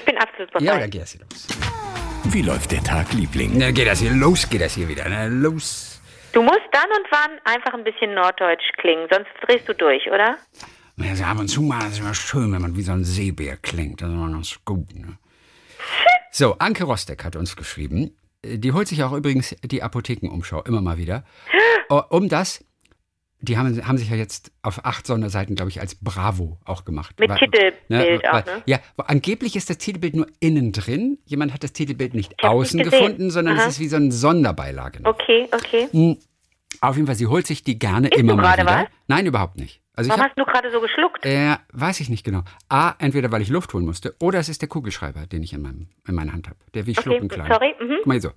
Ich bin absolut bereit. Ja, dann geht das hier los. Wie läuft der Tag, Liebling? Na, geht das hier los, geht das hier wieder. Na, los. Du musst dann und wann einfach ein bisschen norddeutsch klingen, sonst drehst du durch, oder? Ja, so ab und zu mal ist immer schön, wenn man wie so ein Seebär klingt. Das ist immer ganz gut. Ne? So, Anke Rostek hat uns geschrieben. Die holt sich auch übrigens die Apothekenumschau immer mal wieder. Oh, Um das, die haben, haben sich ja jetzt auf acht Sonderseiten, glaube ich, als Bravo auch gemacht. Mit Titelbild auch, ne? Ja, wo- angeblich ist das Titelbild nur innen drin. Jemand hat das Titelbild nicht außen nicht gefunden, sondern Aha. es ist wie so eine Sonderbeilage. noch. Okay, okay. Auf jeden Fall, sie holt sich die gerne Isst immer du mal wieder. was? Nein, überhaupt nicht. Also ich Warum hab, hast du gerade so geschluckt? äh, weiß ich nicht genau. A, entweder weil ich Luft holen musste, oder es ist der Kugelschreiber, den ich in, meinem, in meiner Hand habe. Der wie Okay, Schlucken klang. sorry. Mhm. Guck mal hier so.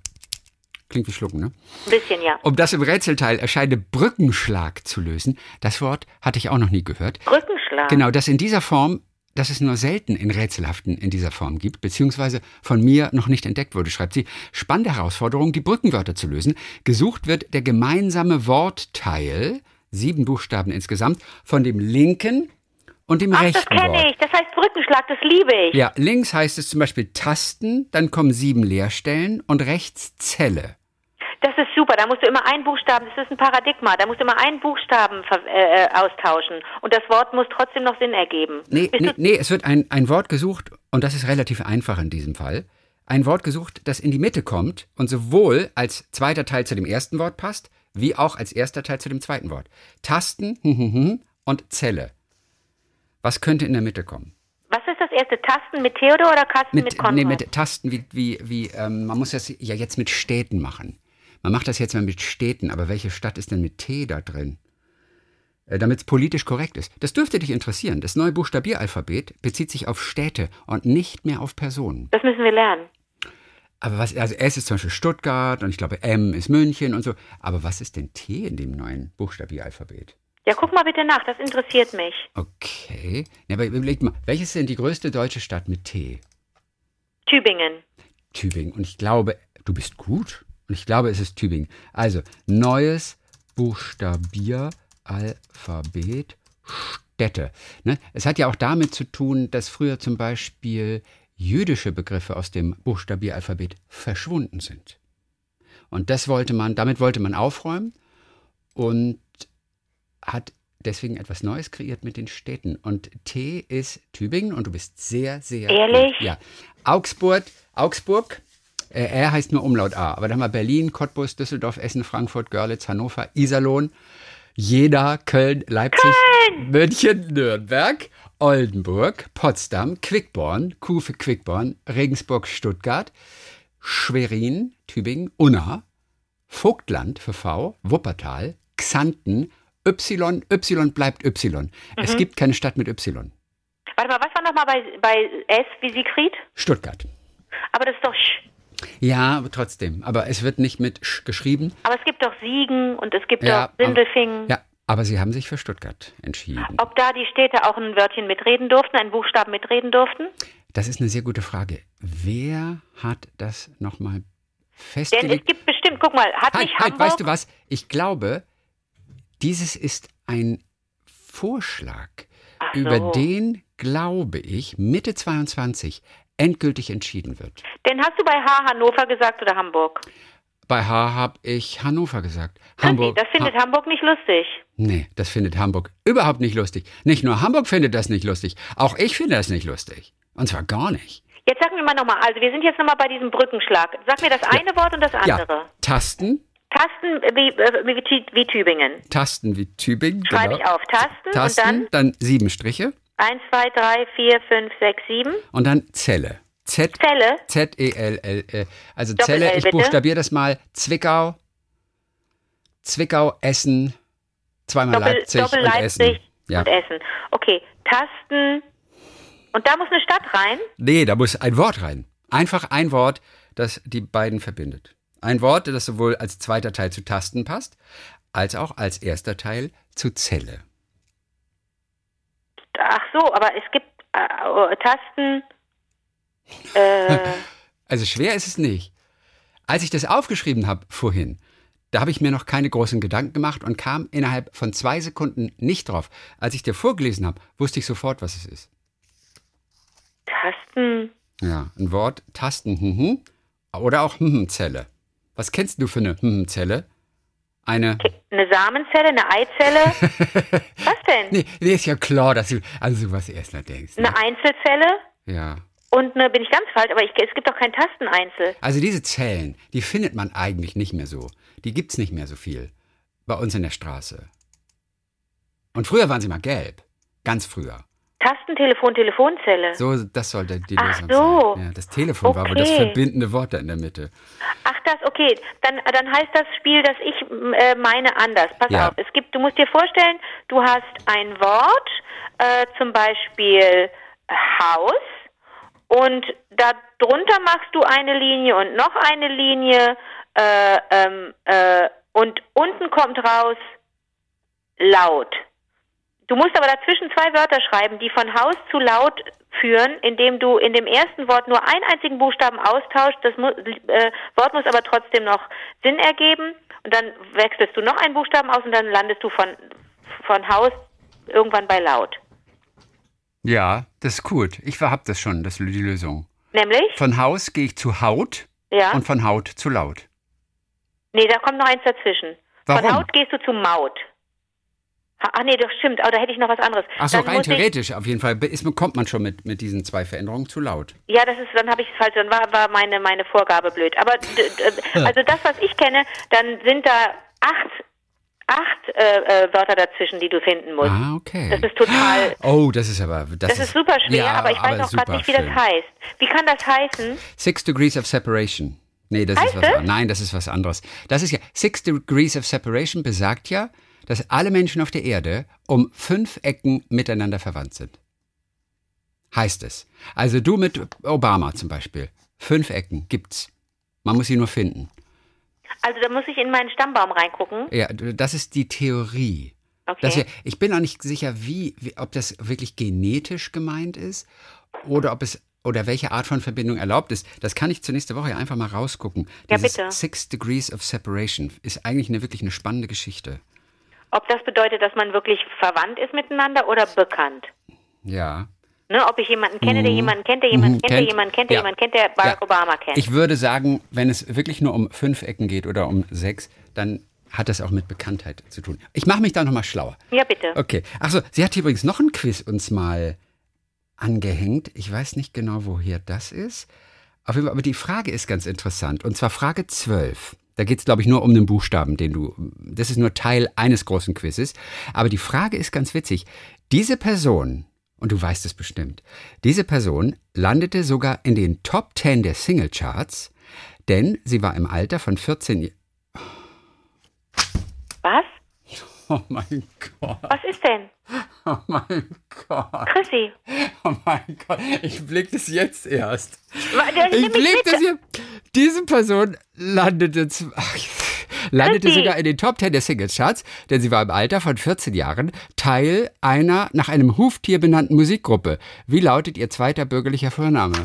Klingt wie Schlucken, ne? Ein bisschen, ja. Um das im Rätselteil erscheinende Brückenschlag zu lösen, das Wort hatte ich auch noch nie gehört. Brückenschlag. Genau, das in dieser Form, dass es nur selten in Rätselhaften in dieser Form gibt, beziehungsweise von mir noch nicht entdeckt wurde, schreibt sie. Spannende Herausforderung, die Brückenwörter zu lösen. Gesucht wird der gemeinsame Wortteil, sieben Buchstaben insgesamt, von dem linken und dem Ach, das rechten kenne Wort. ich. Das heißt Brückenschlag, das liebe ich. Ja, links heißt es zum Beispiel Tasten, dann kommen sieben Leerstellen und rechts Zelle. Das ist super. Da musst du immer einen Buchstaben, das ist ein Paradigma, da musst du immer einen Buchstaben äh, äh, austauschen. Und das Wort muss trotzdem noch Sinn ergeben. Nee, nee, nee, es wird ein, ein Wort gesucht, und das ist relativ einfach in diesem Fall. Ein Wort gesucht, das in die Mitte kommt und sowohl als zweiter Teil zu dem ersten Wort passt, wie auch als erster Teil zu dem zweiten Wort. Tasten und Zelle. Was könnte in der Mitte kommen? was ist das erste? Tasten mit Theodor oder Kasten mit, Mit, Konrad? nee, mit Tasten wie, wie, wie ähm, man muss das ja jetzt mit Städten machen. Man macht das jetzt mal mit Städten, aber welche Stadt ist denn mit T da drin? Äh, Damit es politisch korrekt ist. Das dürfte dich interessieren. Das neue Buchstabieralphabet bezieht sich auf Städte und nicht mehr auf Personen. das müssen wir lernen. Aber was, also S ist zum Beispiel Stuttgart und ich glaube M ist München und so. Aber was ist denn T in dem neuen Buchstabieralphabet? Ja, guck mal bitte nach, das interessiert mich. Okay. Ja, aber überleg mal, welches ist denn die größte deutsche Stadt mit T? Tübingen. Tübingen. Und ich glaube, du bist gut. Und ich glaube, es ist Tübingen. Also, neues Buchstabieralphabet Städte. Ne? Es hat ja auch damit zu tun, dass früher zum Beispiel jüdische Begriffe aus dem Buchstabieralphabet verschwunden sind. Und das wollte man, damit wollte man aufräumen und hat deswegen etwas Neues kreiert mit den Städten. Und T ist Tübingen und du bist sehr, sehr Ehrlich? gut. Ja. Augsburg, Augsburg, äh, R heißt nur Umlaut A. Aber dann haben wir Berlin, Cottbus, Düsseldorf, Essen, Frankfurt, Görlitz, Hannover, Iserlohn, Jena, Köln, Leipzig, München, Nürnberg, Oldenburg, Potsdam, Quickborn, Kuh für Quickborn, Regensburg, Stuttgart, Schwerin, Tübingen, Unna, Vogtland für V, Wuppertal, Xanten, Y, Y bleibt Y. Es gibt keine Stadt mit Y. Warte mal, was war nochmal bei, bei S wie Siegfried? Stuttgart. Aber das ist doch Sch. Ja, aber trotzdem. Aber es wird nicht mit Sch geschrieben. Aber es gibt doch Siegen und es gibt Ja, doch Sindelfingen. Ja, aber sie haben sich für Stuttgart entschieden. Ob da die Städte auch ein Wörtchen mitreden durften, einen Buchstaben mitreden durften? Das ist eine sehr gute Frage. Wer hat das nochmal Denn es festgelegt? gibt bestimmt, guck mal, hat Halt, nicht halt, Hamburg... weißt du was? Ich glaube, dieses ist ein Vorschlag, Ach so. über den, glaube ich, Mitte 22 endgültig entschieden wird. Denn hast du bei H Hannover gesagt oder Hamburg? Bei H habe ich Hannover gesagt. Hansi, das findet Ha Hamburg nicht lustig. Nee, das findet Hamburg überhaupt nicht lustig. Nicht nur Hamburg findet das nicht lustig, auch ich finde das nicht lustig. Und zwar gar nicht. Jetzt sag mir mal nochmal, also wir sind jetzt nochmal bei diesem Brückenschlag. Sag mir das eine Wort und das andere. Ja, Tasten, Tasten wie, äh, wie, wie Tübingen. Tasten wie Tübingen. Schreibe genau. ich auf. Tasten, Tasten, und dann dann sieben Striche 1, 2, 3, 4, 5, 6, 7. und dann Zelle. Z, Zelle. Z-E-L-L. äh, Also Doppel-L, Zelle, ich buchstabiere das mal. Zwickau, Zwickau, Essen, zweimal Doppel, Leipzig, Doppel und Leipzig Essen. Ja. und Essen. Okay, Tasten. Und da muss eine Stadt rein. Nee, da muss ein Wort rein. Einfach ein Wort, das die beiden verbindet. Ein Wort, das sowohl als zweiter Teil zu Tasten passt, als auch als erster Teil zu Zelle. Ach so, aber es gibt äh, Tasten. Äh, Also schwer ist es nicht. Als ich das aufgeschrieben habe vorhin, da habe ich mir noch keine großen Gedanken gemacht und kam innerhalb von zwei Sekunden nicht drauf. Als ich dir vorgelesen habe, wusste ich sofort, was es ist. Tasten. Ja, ein Wort, Tasten, hm, hm, oder auch hm, hm, Zelle. Was kennst du für eine hm, Zelle? Eine. Eine Samenzelle, eine Eizelle? Was denn? Nee, nee, ist ja klar, dass du an sowas erst mal denkst. Ne? Eine Einzelzelle? Ja. Und eine, bin ich ganz falsch, aber ich, es gibt doch kein Tasteneinzel. Also diese Zellen, die findet man eigentlich nicht mehr so. Die gibt's nicht mehr so viel. Bei uns in der Straße. Und früher waren sie mal gelb. Ganz früher. Tastentelefon, Telefonzelle. So, das sollte die Ach Lösung so. sein. Ja, das Telefon war wohl das Okay. verbindende Wort da in der Mitte. Ach das, okay. Dann, dann heißt das Spiel, das ich äh, meine, anders. Pass Ja. auf. Es gibt, du musst dir vorstellen, du hast ein Wort, äh, zum Beispiel Haus, und darunter machst du eine Linie und noch eine Linie, äh, ähm, äh, und unten kommt raus laut. Du musst aber dazwischen zwei Wörter schreiben, die von Haus zu laut führen, indem du in dem ersten Wort nur einen einzigen Buchstaben austauscht. Das mu äh, Wort muss aber trotzdem noch Sinn ergeben. Und dann wechselst du noch einen Buchstaben aus und dann landest du von, von Haus irgendwann bei laut. Ja, das ist gut. Ich hab das schon, das ist die Lösung. Nämlich? Von Haus gehe ich zu Haut Ja. und von Haut zu laut. Nee, da kommt noch eins dazwischen. Warum? Von Haut gehst du zu Maut. Ha- Ach nee, doch stimmt. Aber da hätte ich noch was anderes. Ach so, Dann rein theoretisch auf jeden Fall ist, kommt man schon mit, mit diesen zwei Veränderungen zu laut. Ja, das ist, dann habe ich es falsch, dann war, war meine, meine Vorgabe blöd. Aber also das, was ich kenne, dann sind da acht, acht äh, äh, Wörter dazwischen, die du finden musst. Ah, okay. Das ist total, Oh, das ist aber. Das, das ist super schwer, ja, aber ich weiß super gerade nicht, wie das heißt. Wie kann das heißen? Six Degrees of Separation. Nee, das Heißt ist was anderes. Nein, das ist was anderes. Das ist ja, Six Degrees of Separation besagt ja, dass alle Menschen auf der Erde um fünf Ecken miteinander verwandt sind. Heißt es. Also du mit Obama zum Beispiel. Fünf Ecken gibt's. Man muss sie nur finden. Also da muss ich in meinen Stammbaum reingucken. Ja, das ist die Theorie. Okay. Wir, ich bin auch nicht sicher, wie, wie, ob das wirklich genetisch gemeint ist oder ob es oder welche Art von Verbindung erlaubt ist. Das kann ich zur nächsten Woche einfach mal rausgucken. Ja, Dieses bitte. Six Degrees of Separation ist eigentlich eine wirklich eine spannende Geschichte. Ob das bedeutet, dass man wirklich verwandt ist miteinander oder bekannt. Ja. Ne, ob ich jemanden kenne, der jemanden kennt, der jemanden Mhm, kennt, der kennt. jemanden kennt, der Ja. jemanden kennt, der Barack Ja. Obama kennt. Ich würde sagen, wenn es wirklich nur um fünf Ecken geht oder um sechs, dann hat das auch mit Bekanntheit zu tun. Ich mache mich da nochmal schlauer. ja, bitte. Okay. Achso, sie hat übrigens noch ein Quiz uns mal angehängt. Ich weiß nicht genau, woher das ist. Auf jeden Fall, aber die Frage ist ganz interessant. Und zwar Frage 12. Da geht es, glaube ich, nur um den Buchstaben, den du. Das ist nur Teil eines großen Quizzes. Aber die Frage ist ganz witzig. Diese Person, und du weißt es bestimmt, diese Person landete sogar in den Top 10 der Singlecharts, denn sie war im Alter von 14 Jahren. Was? Oh mein Gott. Was ist denn? Oh mein Gott. Chrissy. Oh mein Gott, ich blick das jetzt erst. Ich blick das hier. Diese Person landete, landete Chrissy. sogar in den Top 10 der Singles-Charts, denn sie war im Alter von 14 Jahren Teil einer nach einem Huftier benannten Musikgruppe. Wie lautet ihr zweiter bürgerlicher Vorname?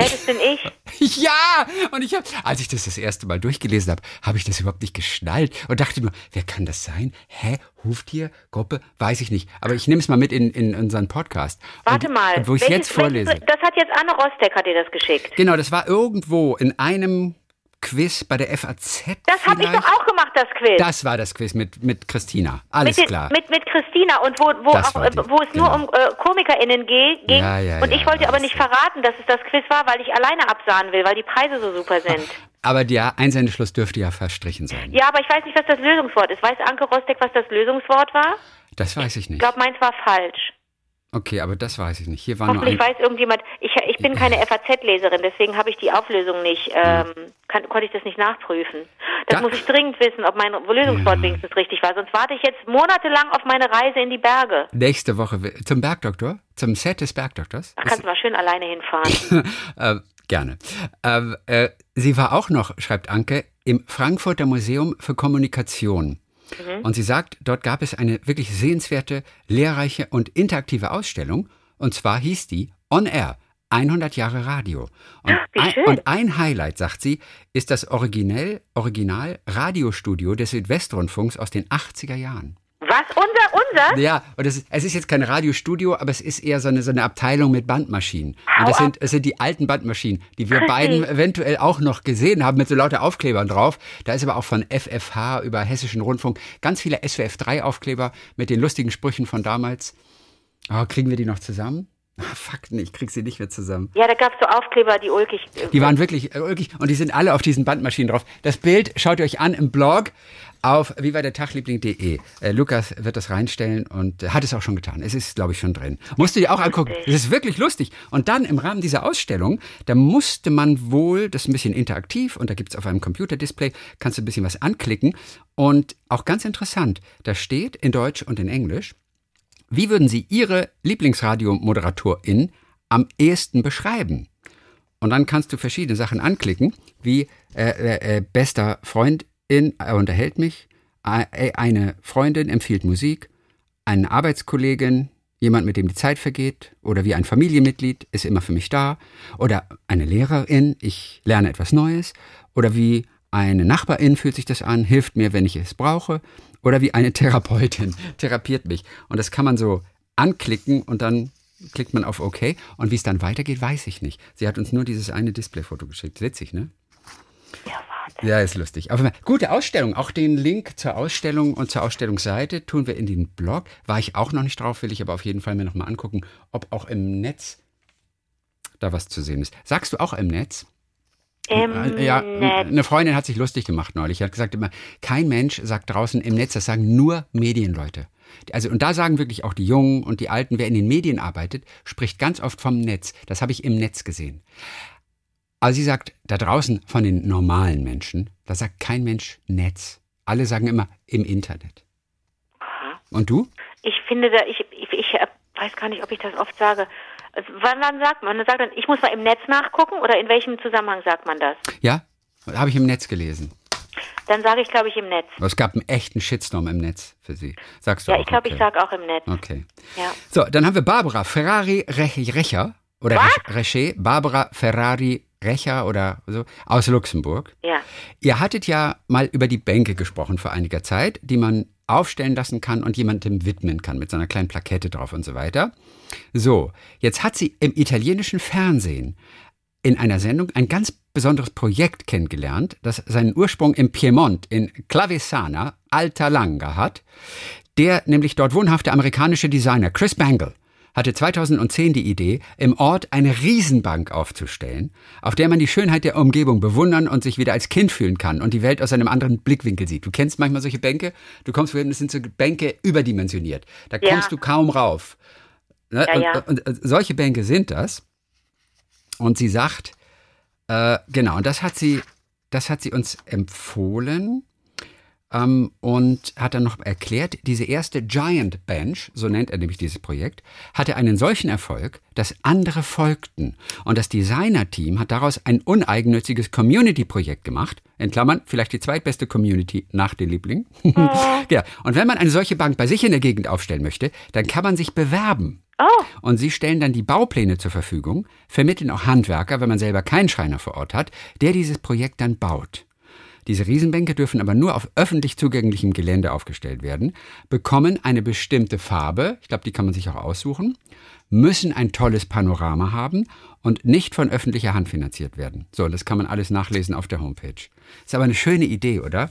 Das bin ich. Ja! Und ich habe, als ich das das erste Mal durchgelesen habe, habe ich das überhaupt nicht geschnallt und dachte nur, wer kann das sein? Hä? Huftier? Gruppe? Weiß ich nicht. Aber ich nehme es mal mit in, in unseren Podcast. Warte und, mal. Wo ich Welches- jetzt vorlese. welches- Das hat jetzt Anne Rostek, hat dir das geschickt. Genau, das war irgendwo in einem Quiz bei der FAZ. Das habe ich doch auch gemacht, das Quiz. Das war das Quiz mit, mit Christina. Alles mit, klar. Mit, mit Christina und wo, wo, auch, die, äh, wo es nur genau. um äh, KomikerInnen ging. Ja, ja, und ja, ich wollte aber nicht ich. verraten, dass es das Quiz war, weil ich alleine absahen will, weil die Preise so super sind. Aber der Einsendeschluss dürfte ja verstrichen sein. ja, aber ich weiß nicht, was das Lösungswort ist. Weiß Anke Rostek, was das Lösungswort war? Das weiß ich Ich nicht. glaube, meins war falsch. Okay, aber das weiß ich nicht. Hier war nur Hoffentlich ein. weiß irgendjemand. Ich, ich bin keine FAZ-Leserin, deswegen habe ich die Auflösung nicht, ähm, kann, konnte ich das nicht nachprüfen. Das Da- muss ich dringend wissen, ob mein Lösungswort wenigstens richtig war. Sonst warte ich jetzt monatelang auf meine Reise in die Berge. Nächste Woche zum Bergdoktor, zum Set des Bergdoktors. Da kannst du mal schön alleine hinfahren. äh, gerne. Ähm, äh, sie war auch noch, schreibt Anke, im Frankfurter Museum für Kommunikation. Mhm. Und sie sagt, dort gab es eine wirklich sehenswerte, lehrreiche und interaktive Ausstellung. Und zwar hieß die On Air. 100 Jahre Radio. Und, Wie ein, und ein Highlight, sagt sie, ist das Originell, Original Radiostudio des Südwestrundfunks aus den 80er Jahren. Was? Unser, unser? Ja, und es ist, es ist jetzt kein Radiostudio, aber es ist eher so eine, so eine Abteilung mit Bandmaschinen. Hau und das ab. sind, es sind die alten Bandmaschinen, die wir beiden eventuell auch noch gesehen haben, mit so lauter Aufklebern drauf. Da ist aber auch von FFH über Hessischen Rundfunk ganz viele SWF3-Aufkleber mit den lustigen Sprüchen von damals. Oh, kriegen wir die noch zusammen? Ah, fuck, nee, ich krieg sie nicht mehr zusammen. Ja, da gab es so Aufkleber, die ulkig. Die waren wirklich, äh, wirklich, und die sind alle auf diesen Bandmaschinen drauf. Das Bild schaut ihr euch an im Blog auf wie war der Tagliebling.de. Äh, Lukas wird das reinstellen und äh, hat es auch schon getan. Es ist, glaube ich, schon drin. Musst du dir auch angucken. Es ist wirklich lustig. Und dann im Rahmen dieser Ausstellung, da musste man wohl, das ist ein bisschen interaktiv und da gibt es auf einem Computerdisplay, kannst du ein bisschen was anklicken. Und auch ganz interessant, da steht in Deutsch und in Englisch, wie würden Sie Ihre Lieblingsradiomoderatorin am ehesten beschreiben? Und dann kannst du verschiedene Sachen anklicken, wie äh, äh, äh, bester Freundin er unterhält mich, eine Freundin empfiehlt Musik, eine Arbeitskollegin, jemand, mit dem die Zeit vergeht, oder wie ein Familienmitglied ist immer für mich da, oder eine Lehrerin, ich lerne etwas Neues, oder wie eine Nachbarin fühlt sich das an, hilft mir, wenn ich es brauche, oder wie eine Therapeutin therapiert mich. Und das kann man so anklicken und dann klickt man auf OK. Und wie es dann weitergeht, weiß ich nicht. Sie hat uns nur dieses eine Displayfoto geschickt. Witzig, ne? Ja, warte. Ja, ist lustig. Aber gute Ausstellung. Auch den Link zur Ausstellung und zur Ausstellungsseite tun wir in den Blog. War ich auch noch nicht drauf, will ich aber auf jeden Fall mir nochmal angucken, ob auch im Netz da was zu sehen ist. Sagst du auch im Netz? Im ja, Netz. eine Freundin hat sich lustig gemacht neulich. Er hat gesagt immer, kein Mensch sagt draußen im Netz, das sagen nur Medienleute. Also, und da sagen wirklich auch die Jungen und die Alten, wer in den Medien arbeitet, spricht ganz oft vom Netz. Das habe ich im Netz gesehen. Aber sie sagt, da draußen von den normalen Menschen, da sagt kein Mensch Netz. Alle sagen immer im Internet. Und du? Ich finde, da, ich, ich, ich äh, weiß gar nicht, ob ich das oft sage. Also, Wann, wann sagt man? Man sagt dann, ich muss mal im Netz nachgucken oder in welchem Zusammenhang sagt man das? Ja? Habe ich im Netz gelesen. Dann sage ich, glaube ich, im Netz. Es gab einen echten Shitstorm im Netz für sie. Sagst du Ja, auch? ich glaube, okay. ich sage auch im Netz. Okay. Ja. So, dann haben wir Barbara Ferrari Rech- Recher oder Was? Recher, Barbara Ferrari Recher oder so aus Luxemburg. Ja. Ihr hattet ja mal über die Bänke gesprochen vor einiger Zeit, die man aufstellen lassen kann und jemandem widmen kann mit so einer kleinen Plakette drauf und so weiter. So, jetzt hat sie im italienischen Fernsehen in einer Sendung ein ganz besonderes Projekt kennengelernt, das seinen Ursprung im Piemont in Clavesana, Alta Langa hat. Der nämlich dort wohnhafte amerikanische Designer Chris Bangle hatte 2010 die Idee, im Ort eine Riesenbank aufzustellen, auf der man die Schönheit der Umgebung bewundern und sich wieder als Kind fühlen kann und die Welt aus einem anderen Blickwinkel sieht. Du kennst manchmal solche Bänke, du kommst das sind so Bänke überdimensioniert. Da Ja. kommst du kaum rauf. Ne? Ja, und, ja. Und, und solche Bänke sind das. Und sie sagt, äh, genau, und das hat sie, das hat sie uns empfohlen ähm, und hat dann noch erklärt, diese erste Giant Bench, so nennt er nämlich dieses Projekt, hatte einen solchen Erfolg, dass andere folgten. Und das Designer-Team hat daraus ein uneigennütziges Community-Projekt gemacht. In Klammern, vielleicht die zweitbeste Community nach den Lieblingen. ja, und wenn man eine solche Bank bei sich in der Gegend aufstellen möchte, dann kann man sich bewerben. Oh, Und sie stellen dann die Baupläne zur Verfügung, vermitteln auch Handwerker, wenn man selber keinen Schreiner vor Ort hat, der dieses Projekt dann baut. Diese Riesenbänke dürfen aber nur auf öffentlich zugänglichem Gelände aufgestellt werden, bekommen eine bestimmte Farbe, ich glaube, die kann man sich auch aussuchen, müssen ein tolles Panorama haben und nicht von öffentlicher Hand finanziert werden. So, das kann man alles nachlesen auf der Homepage. Ist aber eine schöne Idee, oder?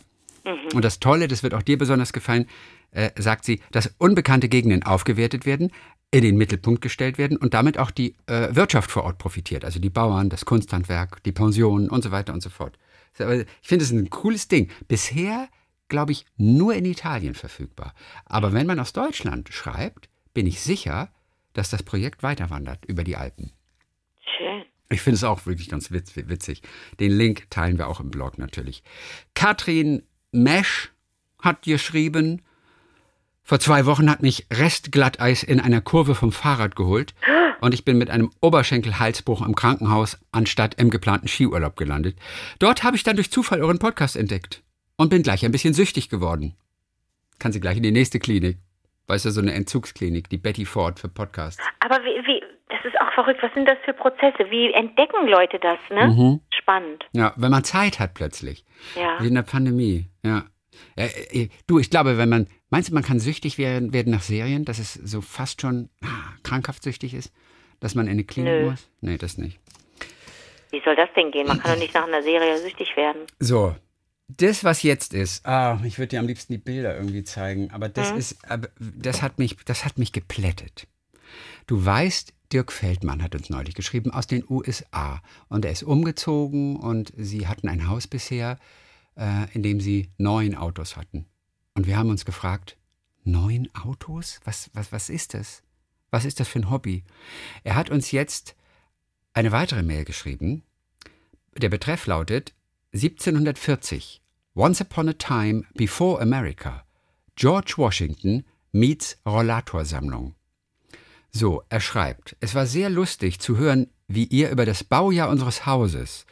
Und das Tolle, das wird auch dir besonders gefallen, äh, sagt sie, dass unbekannte Gegenden aufgewertet werden, in den Mittelpunkt gestellt werden und damit auch die äh, Wirtschaft vor Ort profitiert. Also die Bauern, das Kunsthandwerk, die Pensionen und so weiter und so fort. Ich finde es ein cooles Ding. Bisher, glaube ich, nur in Italien verfügbar. Aber wenn man aus Deutschland schreibt, bin ich sicher, dass das Projekt weiterwandert über die Alpen. schön. Ich finde es auch wirklich ganz witz, witzig. Den Link teilen wir auch im Blog natürlich. Katrin Mesch hat geschrieben, vor zwei Wochen hat mich Restglatteis in einer Kurve vom Fahrrad geholt und ich bin mit einem Oberschenkelhalsbruch im Krankenhaus anstatt im geplanten Skiurlaub gelandet. Dort habe ich dann durch Zufall euren Podcast entdeckt und bin gleich ein bisschen süchtig geworden. Kann sie gleich in die nächste Klinik. Weißt du, so eine Entzugsklinik, die Betty Ford für Podcasts. Aber wie, wie, das ist auch verrückt. Was sind das für Prozesse? Wie entdecken Leute das, ne? Mhm. Spannend. Ja, wenn man Zeit hat plötzlich. Ja. Wie in der Pandemie, ja. ja äh, du, ich glaube, wenn man, Meinst du, man kann süchtig werden, werden nach Serien, dass es so fast schon ah, krankhaft süchtig ist? Dass man in eine Klinik Nö. muss? Nee, das nicht. Wie soll das denn gehen? Man kann doch nicht nach einer Serie süchtig werden. So, das, was jetzt ist, ah, ich würde dir am liebsten die Bilder irgendwie zeigen, aber das ist, aber das hat mich, das hat mich geplättet. Du weißt, Dirk Feldmann hat uns neulich geschrieben aus den USA und er ist umgezogen und sie hatten ein Haus bisher, äh, in dem sie neun Autos hatten. Und wir haben uns gefragt, neun Autos? Was, was, was ist das? Was ist das für ein Hobby? Er hat uns jetzt eine weitere Mail geschrieben. Der Betreff lautet 1740. Once upon a time before America. George Washington meets Rollatorsammlung. So, er schreibt, es war sehr lustig zu hören, wie ihr über das Baujahr unseres Hauses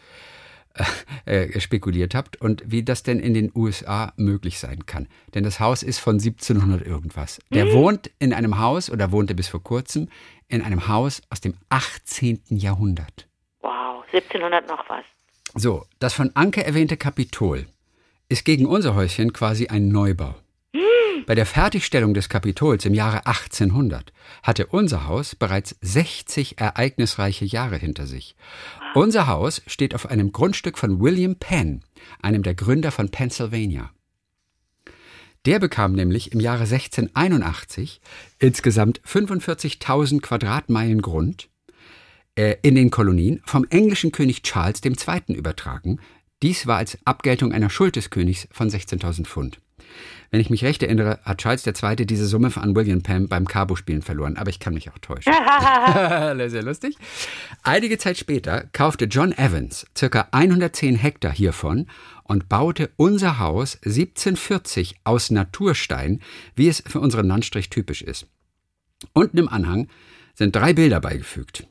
äh, äh, spekuliert habt und wie das denn in den USA möglich sein kann. Denn das Haus ist von 1700 irgendwas. Der wohnt in einem Haus oder wohnte bis vor kurzem in einem Haus aus dem 18. Jahrhundert. Wow, 1700 noch was. So, das von Anke erwähnte Kapitol ist gegen unser Häuschen quasi ein Neubau. Bei der Fertigstellung des Kapitols im Jahre 1800 hatte unser Haus bereits 60 ereignisreiche Jahre hinter sich. Unser Haus steht auf einem Grundstück von William Penn, einem der Gründer von Pennsylvania. Der bekam nämlich im Jahre 1681 insgesamt 45.000 Quadratmeilen Grund äh, in den Kolonien vom englischen König Charles II. übertragen. Dies war als Abgeltung einer Schuld des Königs von 16.000 Pfund. Wenn ich mich recht erinnere, hat Charles II. diese Summe an William Penn beim Cabo-Spielen verloren, aber ich kann mich auch täuschen. Sehr lustig. Einige Zeit später kaufte John Evans ca. 110 Hektar hiervon und baute unser Haus 1740 aus Naturstein, wie es für unseren Landstrich typisch ist. Unten im Anhang sind drei Bilder beigefügt.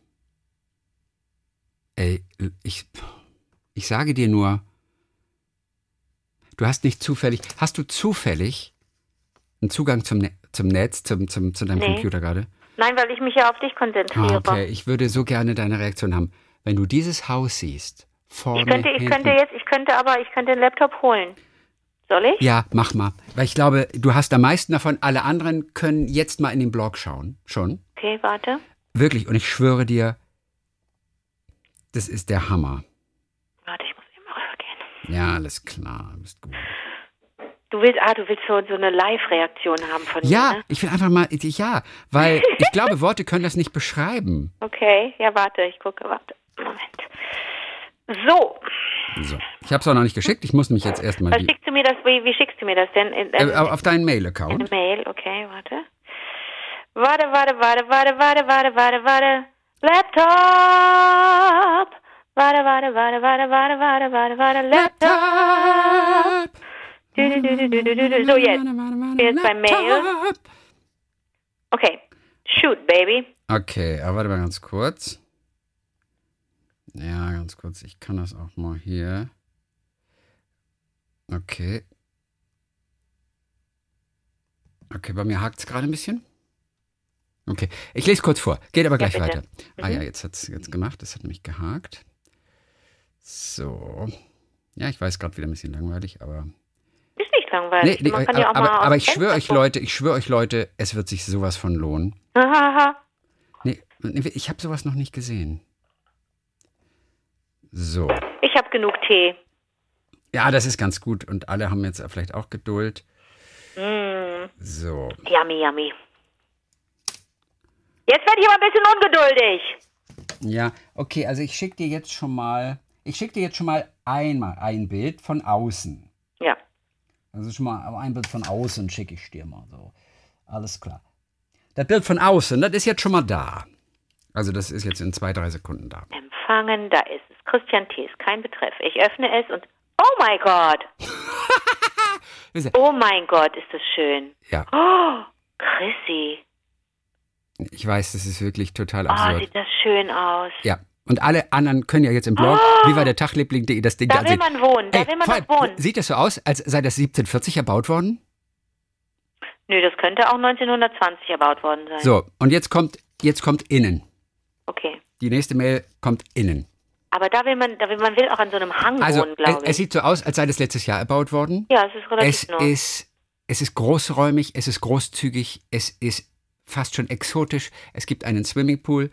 Ey, ich, ich sage dir nur, du hast nicht zufällig, hast du zufällig einen Zugang zum, Ne- zum Netz, zum, zum, zu deinem Nee. Computer gerade? Nein, weil ich mich ja auf dich konzentriere. Ah, okay, ich würde so gerne deine Reaktion haben. Wenn du dieses Haus siehst, vorne, Ich könnte, ich hinten, könnte jetzt, ich könnte aber, ich könnte den Laptop holen. Soll ich? Ja, mach mal. Weil ich glaube, du hast am meisten davon. Alle anderen können jetzt mal in den Blog schauen. Schon. Okay, warte. Wirklich. Und ich schwöre dir, das ist der Hammer. Warte, ich muss immer rübergehen. Ja, alles klar. Bist gut. Du willst, ah, du willst so, so eine Live-Reaktion haben von mir, Ja, ne? ich will einfach mal, ja, weil ich glaube, Worte können das nicht beschreiben. Okay, ja, warte, ich gucke, warte. Moment. So, So. Ich habe es auch noch nicht geschickt. Ich muss mich jetzt erstmal was schickst du mir das, wie, wie schickst du mir das denn? Äh, in, auf deinen in Mail-Account. Mail, okay, warte. Warte, warte, warte, warte, warte, warte, warte, warte. Laptop! Warte, warte, warte, warte, warte, warte, warte, warte, Laptop! Du, du, du, du, du, du, du. So, jetzt. Jetzt bei Mail. Okay. Shoot, baby. Okay, aber warte mal ganz kurz. Ja, ganz kurz. Ich kann das auch mal hier. Okay. Okay, bei mir hakt es gerade ein bisschen. Okay, ich lese kurz vor. Geht aber gleich bitte. weiter. Ah ja, jetzt hat es jetzt gemacht. Das hat mich gehakt. So. Ja, ich weiß gerade wieder ein bisschen langweilig, aber. Ist nicht langweilig. Nee, nee, Man kann ja auch aber, mal aber, ich schwöre euch, Leute, ich schwöre euch, Leute, es wird sich sowas von lohnen. Nee, ich habe sowas noch nicht gesehen. So. ich habe genug Tee. Ja, das ist ganz gut. Und alle haben jetzt vielleicht auch Geduld. Mm, So. yummy, yummy. Jetzt werde ich aber ein bisschen ungeduldig. Ja, okay, also ich schicke dir jetzt schon mal, ich schicke dir jetzt schon mal einmal ein Bild von außen. Ja. Also schon mal ein Bild von außen schicke ich dir mal so. Alles klar. Das Bild von außen, das ist jetzt schon mal da. Also das ist jetzt in zwei, drei Sekunden da. Empfangen, da ist es. Christian T. ist kein Betreff. Ich öffne es und. Oh mein Gott! Oh mein Gott, ist das schön. Ja, Oh, Chrissy. ich weiß, das ist wirklich total Oh, absurd. sieht das schön aus. Ja. Und alle anderen können ja jetzt im Blog, wie war der Tagliebling.de, das Ding Da will man wohnen, da Ey, will man allem, wohnen. Sieht das so aus, als sei das 1740 erbaut worden? Nö, das könnte auch 1920 erbaut worden sein. So, und jetzt kommt, jetzt kommt innen. Okay. Die nächste Mail kommt innen. Aber da will man, da will man will auch an so einem Hang Also, wohnen, es, glaube es ich. sieht so aus, als sei das letztes Jahr erbaut worden. Ja, es ist relativ Es neu. ist es ist großräumig, es ist großzügig, es ist fast schon exotisch. Es gibt einen Swimmingpool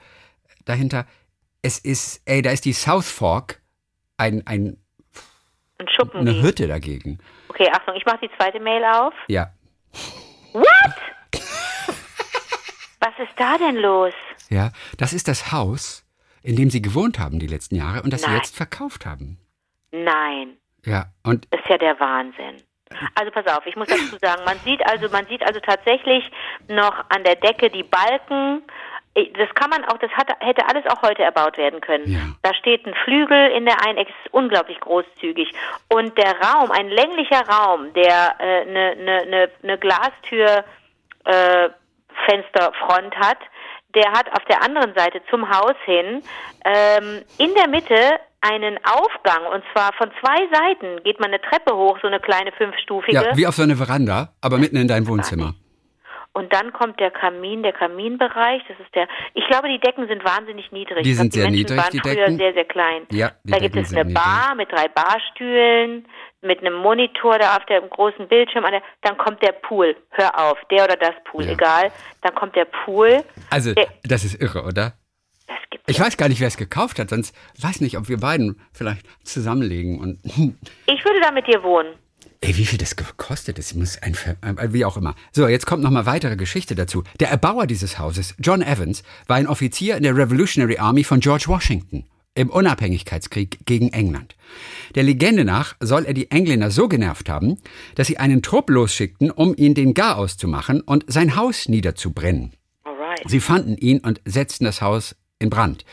dahinter. Es ist, ey, da ist die South Fork, ein, ein, Ein Schuppen. eine Hütte dagegen. Okay, Achtung, ich mache die zweite Mail auf. Ja. What? Was ist da denn los? Ja, das ist das Haus, in dem sie gewohnt haben die letzten Jahre und das sie Nein. jetzt verkauft haben. Nein, Ja, und das ist ja der Wahnsinn. Also pass auf, ich muss dazu sagen, man sieht also, man sieht also tatsächlich noch an der Decke die Balken. Das kann man auch, das hat, hätte alles auch heute erbaut werden können. Ja. Da steht ein Flügel in der einen Ecke, ist unglaublich großzügig. Und der Raum, ein länglicher Raum, der eine äh, ne, ne, ne, ne Glastür äh, Fensterfront hat, der hat auf der anderen Seite zum Haus hin ähm, in der Mitte einen Aufgang und zwar von zwei Seiten geht man eine Treppe hoch, so eine kleine fünfstufige. ja, wie auf so eine Veranda, aber mitten in dein Wohnzimmer. Und dann kommt der Kamin, der Kaminbereich. Das ist der. Ich glaube, die Decken sind wahnsinnig niedrig. Die sind glaube, sehr Menschen niedrig, waren die früher Decken. sehr, sehr klein. Ja, die da gibt Decken es sind eine Bar mit drei Barstühlen, mit einem Monitor da auf dem großen Bildschirm. Der, dann kommt der Pool. Hör auf, der oder das Pool, Ja. egal. Dann kommt der Pool. Also, Der- das ist irre, oder? Das gibt's Ich weiß gar nicht, wer es gekauft hat, sonst weiß nicht, ob wir beiden vielleicht zusammenlegen und Ich würde da mit dir wohnen. Ey, wie viel das gekostet ist, muss ein Ver wie auch immer. So, jetzt kommt noch mal weitere Geschichte dazu. Der Erbauer dieses Hauses, John Evans, war ein Offizier in der Revolutionary Army von George Washington im Unabhängigkeitskrieg gegen England. Der Legende nach soll er die Engländer so genervt haben, dass sie einen Trupp losschickten, um ihn den Garaus zu machen und sein Haus niederzubrennen. Alright. Sie fanden ihn und setzten das Haus in Brand.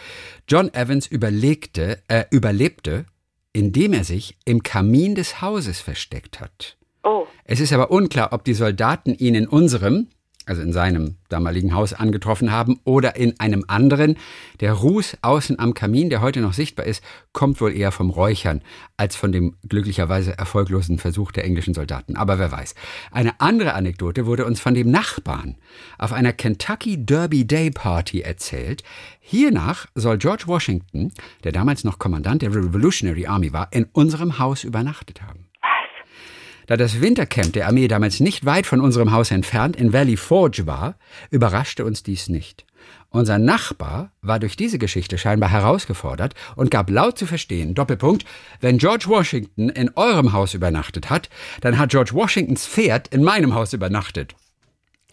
John Evans überlegte, äh, überlebte, indem er sich im Kamin des Hauses versteckt hat. Oh, Es ist aber unklar, ob die Soldaten ihn in unserem, also in seinem damaligen Haus angetroffen haben oder in einem anderen. Der Ruß außen am Kamin, der heute noch sichtbar ist, kommt wohl eher vom Räuchern als von dem glücklicherweise erfolglosen Versuch der englischen Soldaten. Aber wer weiß. Eine andere Anekdote wurde uns von dem Nachbarn auf einer Kentucky Derby Day Party erzählt. Hiernach soll George Washington, der damals noch Kommandant der Revolutionary Army war, in unserem Haus übernachtet haben. Da das Wintercamp der Armee damals nicht weit von unserem Haus entfernt in Valley Forge war, überraschte uns dies nicht. Unser Nachbar war durch diese Geschichte scheinbar herausgefordert und gab laut zu verstehen, Doppelpunkt, wenn George Washington in eurem Haus übernachtet hat, dann hat George Washingtons Pferd in meinem Haus übernachtet.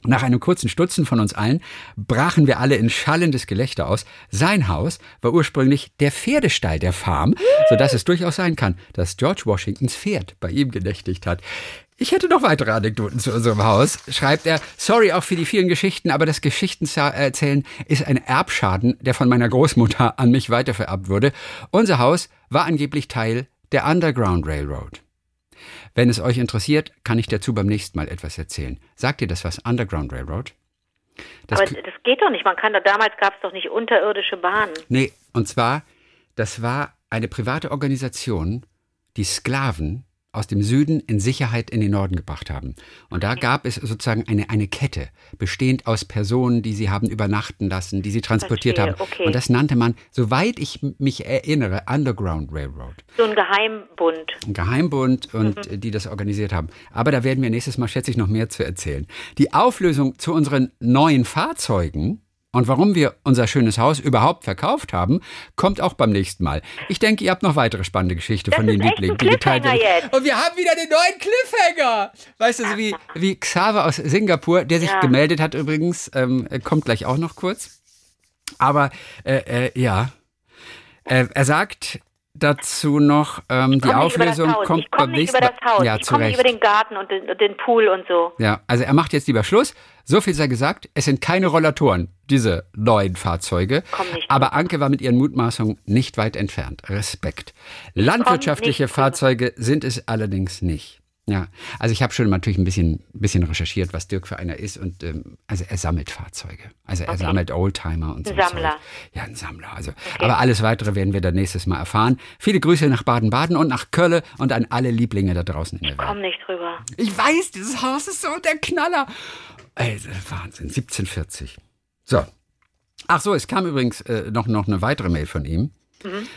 Nach einem kurzen Stutzen von uns allen brachen wir alle in schallendes Gelächter aus. Sein Haus war ursprünglich der Pferdestall der Farm, sodass es durchaus sein kann, dass George Washingtons Pferd bei ihm genächtigt hat. Ich hätte noch weitere Anekdoten zu unserem Haus, schreibt er. Sorry auch für die vielen Geschichten, aber das Geschichtenerzählen ist ein Erbschaden, der von meiner Großmutter an mich weitervererbt wurde. Unser Haus war angeblich Teil der Underground Railroad. Wenn es euch interessiert, kann ich dazu beim nächsten Mal etwas erzählen. Sagt ihr das was, Underground Railroad? Das aber das geht doch nicht. Man kann doch, damals gab es doch nicht unterirdische Bahnen. nee, und zwar, das war eine private Organisation, die Sklaven aus dem Süden in Sicherheit in den Norden gebracht haben. Und da gab es sozusagen eine, eine Kette, bestehend aus Personen, die sie haben übernachten lassen, die sie transportiert Verstehe, haben. okay. Und das nannte man, soweit ich mich erinnere, Underground Railroad. So ein Geheimbund. ein Geheimbund und äh, die das organisiert haben. Aber da werden wir nächstes Mal, schätze ich, noch mehr zu erzählen. Die Auflösung zu unseren neuen Fahrzeugen und warum wir unser schönes Haus überhaupt verkauft haben, kommt auch beim nächsten Mal. Ich denke, ihr habt noch weitere spannende Geschichten von ist den Lieblingen, die geteilt werden. Und wir haben wieder den neuen Cliffhanger. Weißt du, so wie, wie Xaver aus Singapur, der sich Ja. gemeldet hat übrigens, ähm, kommt gleich auch noch kurz. Aber äh, äh, ja, äh, er sagt dazu noch, ähm, die Komm Auflösung kommt ich beim nicht über das Haus. Ja, ich komme über den Garten und den, den Pool und so. Ja, also er macht jetzt lieber Schluss. So viel sei gesagt, es sind keine Rollatoren, diese neuen Fahrzeuge. Komm Aber Anke war mit ihren Mutmaßungen nicht weit entfernt. Respekt. Landwirtschaftliche. Fahrzeuge sind es allerdings nicht. Ja, also ich habe schon natürlich ein bisschen, bisschen recherchiert, was Dirk für einer ist und ähm, also er sammelt Fahrzeuge. Also er Okay. sammelt Oldtimer und so. Ein Sammler. Zeug. Ja, ein Sammler. Also, aber alles weitere werden wir dann nächstes Mal erfahren. Viele Grüße nach Baden-Baden und nach Köln und an alle Lieblinge da draußen in der Welt. Komm nicht drüber. Ich weiß, dieses Haus ist so der Knaller. Ey, Wahnsinn, 1740. So. Ach so, es kam übrigens äh, noch, noch eine weitere Mail von ihm.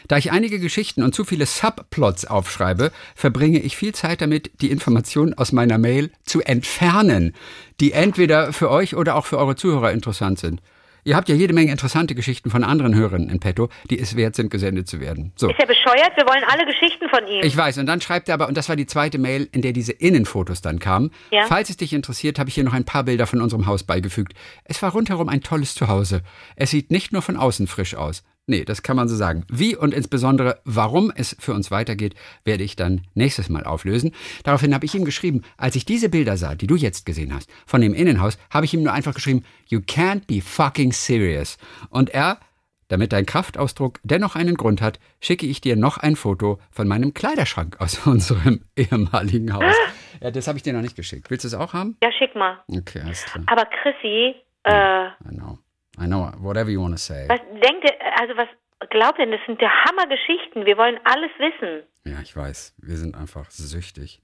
Da ich einige Geschichten und zu viele Subplots aufschreibe, verbringe ich viel Zeit damit, die Informationen aus meiner Mail zu entfernen, die entweder für euch oder auch für eure Zuhörer interessant sind. Ihr habt ja jede Menge interessante Geschichten von anderen Hörern in petto, die es wert sind, gesendet zu werden. So. Ist ja bescheuert, wir wollen alle Geschichten von ihm. Ich weiß, und dann schreibt er aber, und das war die zweite Mail, in der diese Innenfotos dann kamen. Ja. Falls es dich interessiert, habe ich hier noch ein paar Bilder von unserem Haus beigefügt. Es war rundherum ein tolles Zuhause. Es sieht nicht nur von außen frisch aus. Nee, das kann man so sagen. Wie und insbesondere warum es für uns weitergeht, werde ich dann nächstes Mal auflösen. Daraufhin habe ich ihm geschrieben, als ich diese Bilder sah, die du jetzt gesehen hast, von dem Innenhaus, habe ich ihm nur einfach geschrieben, you can't be fucking serious. Und er, damit dein Kraftausdruck dennoch einen Grund hat, schicke ich dir noch ein Foto von meinem Kleiderschrank aus unserem ehemaligen Haus. Ja, das habe ich dir noch nicht geschickt. Willst du es auch haben? Ja, schick mal. Okay, alles klar. Aber Chrissy, äh, know. I know. Whatever you want to say. was denkt ihr, also was glaubt ihr, das sind ja Hammergeschichten. Wir wollen alles wissen. Ja, ich weiß. Wir sind einfach süchtig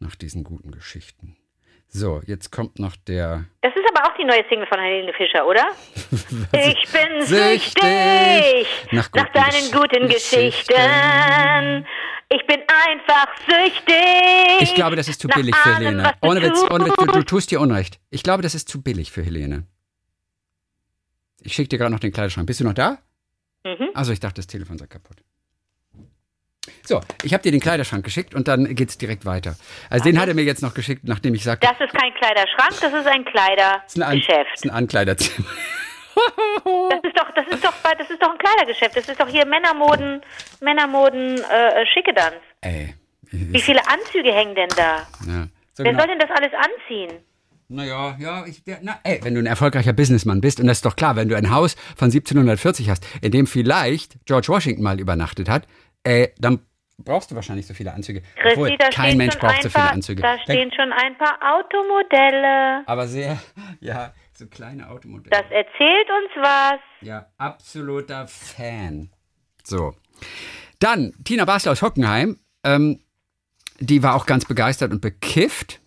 nach diesen guten Geschichten. So, jetzt kommt noch der. Das ist aber auch die neue Single von Helene Fischer, oder? ich bin Süchtig nach nach, deinen guten Geschichten. Geschichten. Ich bin einfach süchtig. Ich glaube, das ist zu billig für Helene. Ohne Witz, ohne Witz, du, du tust dir Unrecht. Ich glaube, das ist zu billig für Helene. Ich schicke dir gerade noch den Kleiderschrank. Bist du noch da? Mhm. Also, ich dachte, das Telefon sei kaputt. So, ich habe dir den Kleiderschrank geschickt und dann geht's direkt weiter. Also, den hat er mir jetzt noch geschickt, nachdem ich sagte, Das ist kein Kleiderschrank, das ist ein das ist ein, An Kleidergeschäft. das ist ein Ankleiderzimmer. Das ist doch, das ist doch, das ist doch ein Kleidergeschäft. Das ist doch hier Männermoden, Männermoden, äh, Schickedanz. Ey. Wie viele Anzüge hängen denn da? Ja. So Wer genau. soll denn das alles anziehen? Naja, ja, ich, der, na, ey, wenn du ein erfolgreicher Businessmann bist, und das ist doch klar, wenn du ein Haus von 1740 hast, in dem vielleicht George Washington mal übernachtet hat, äh, dann brauchst du wahrscheinlich so viele Anzüge. Obwohl, Christi, da kein Mensch braucht ein so viele paar, Anzüge. Da stehen schon ein paar Automodelle. aber sehr, ja, so kleine Automodelle. Das erzählt uns was. Ja, absoluter Fan. So. Dann Tina Basler aus Hockenheim. Ähm, die war auch ganz begeistert und bekifft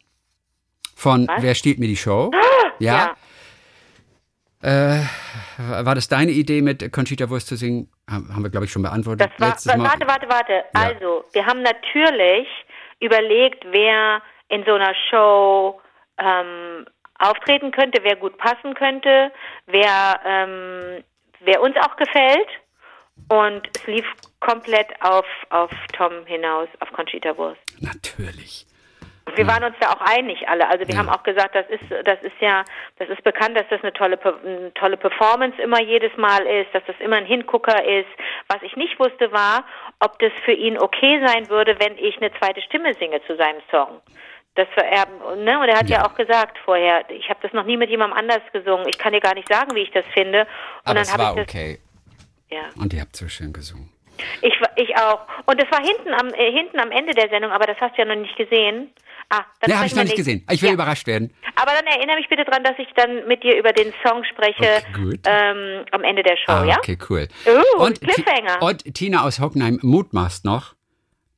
von Was? Wer stiehlt mir die Show? Ja. Äh, war das deine Idee, mit Conchita Wurst zu singen? Haben wir, glaube ich, schon beantwortet. Das war, Letztes Mal. warte, warte, warte. Also, wir haben natürlich überlegt, wer in so einer Show ähm, auftreten könnte, wer gut passen könnte, wer, ähm, wer uns auch gefällt. Und es lief komplett auf, auf Tom hinaus, auf Conchita Wurst. Natürlich. Wir waren uns da auch einig alle. Also wir Ja. haben auch gesagt, das ist, das ist ja, das ist bekannt, dass das eine tolle, eine tolle Performance immer jedes Mal ist, dass das immer ein Hingucker ist. Was ich nicht wusste war, ob das für ihn okay sein würde, wenn ich eine zweite Stimme singe zu seinem Song. Das war er, ne? Und er hat ja, Ja. auch gesagt vorher, ich habe das noch nie mit jemandem anders gesungen. Ich kann dir gar nicht sagen, wie ich das finde. Und Aber dann es habe war ich das, okay. ja. Und ihr habt so schön gesungen. Ich, ich auch. Und das war hinten am, äh, hinten am Ende der Sendung, aber das hast du ja noch nicht gesehen. Ah, dann Ne, habe ich noch nicht gesehen. Ich will ja. überrascht werden. Aber dann erinnere mich bitte dran, dass ich dann mit dir über den Song spreche Okay, gut. ähm, am Ende der Show, Ah, ja? okay, cool. Uh, und, Cliffhanger. und Tina aus Hockenheim mutmaßt noch,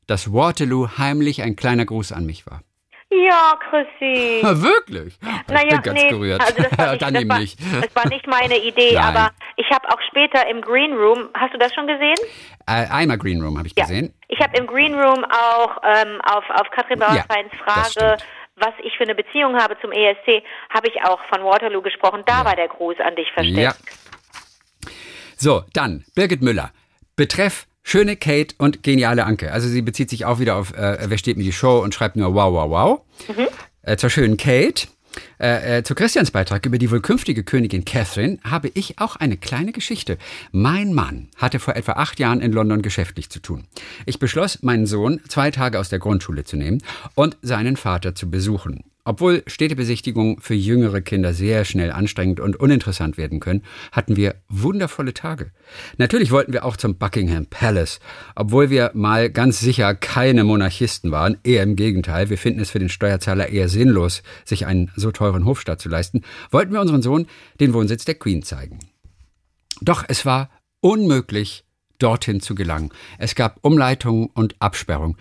dass Waterloo heimlich ein kleiner Gruß an mich war. Ja, Chrissy. Wirklich? Ich Naja, bin ganz nee, gerührt. also das war, nicht, Dann das, war, nicht. das war nicht meine Idee, Nein. aber ich habe auch später im Green Room, hast du das schon gesehen? Äh, einmal Green Room habe ich gesehen. Ich habe im Green Room auch ähm, auf, auf Katrin Bauersteins das Frage, was ich für eine Beziehung habe zum ESC, habe ich auch von Waterloo gesprochen. Da war der Gruß an dich versteckt. Ja. So, dann Birgit Müller. Betreff schöne Kate und geniale Anke. Also sie bezieht sich auch wieder auf äh, Wer steht mir die Show und schreibt nur wow, wow, wow. Mhm. Äh, zur schönen Kate. Äh, äh, zu Christians Beitrag über die wohl künftige Königin Catherine habe ich auch eine kleine Geschichte. Mein Mann hatte vor etwa acht Jahren in London geschäftlich zu tun. Ich beschloss, meinen Sohn zwei Tage aus der Grundschule zu nehmen und seinen Vater zu besuchen. Obwohl Städtebesichtigungen für jüngere Kinder sehr schnell anstrengend und uninteressant werden können, hatten wir wundervolle Tage. Natürlich wollten wir auch zum Buckingham Palace, obwohl wir mal ganz sicher keine Monarchisten waren, eher im Gegenteil, wir finden es für den Steuerzahler eher sinnlos, sich einen so teuren Hofstaat zu leisten, wollten wir unseren Sohn den Wohnsitz der Queen zeigen. Doch es war unmöglich, dorthin zu gelangen. Es gab Umleitungen und Absperrung.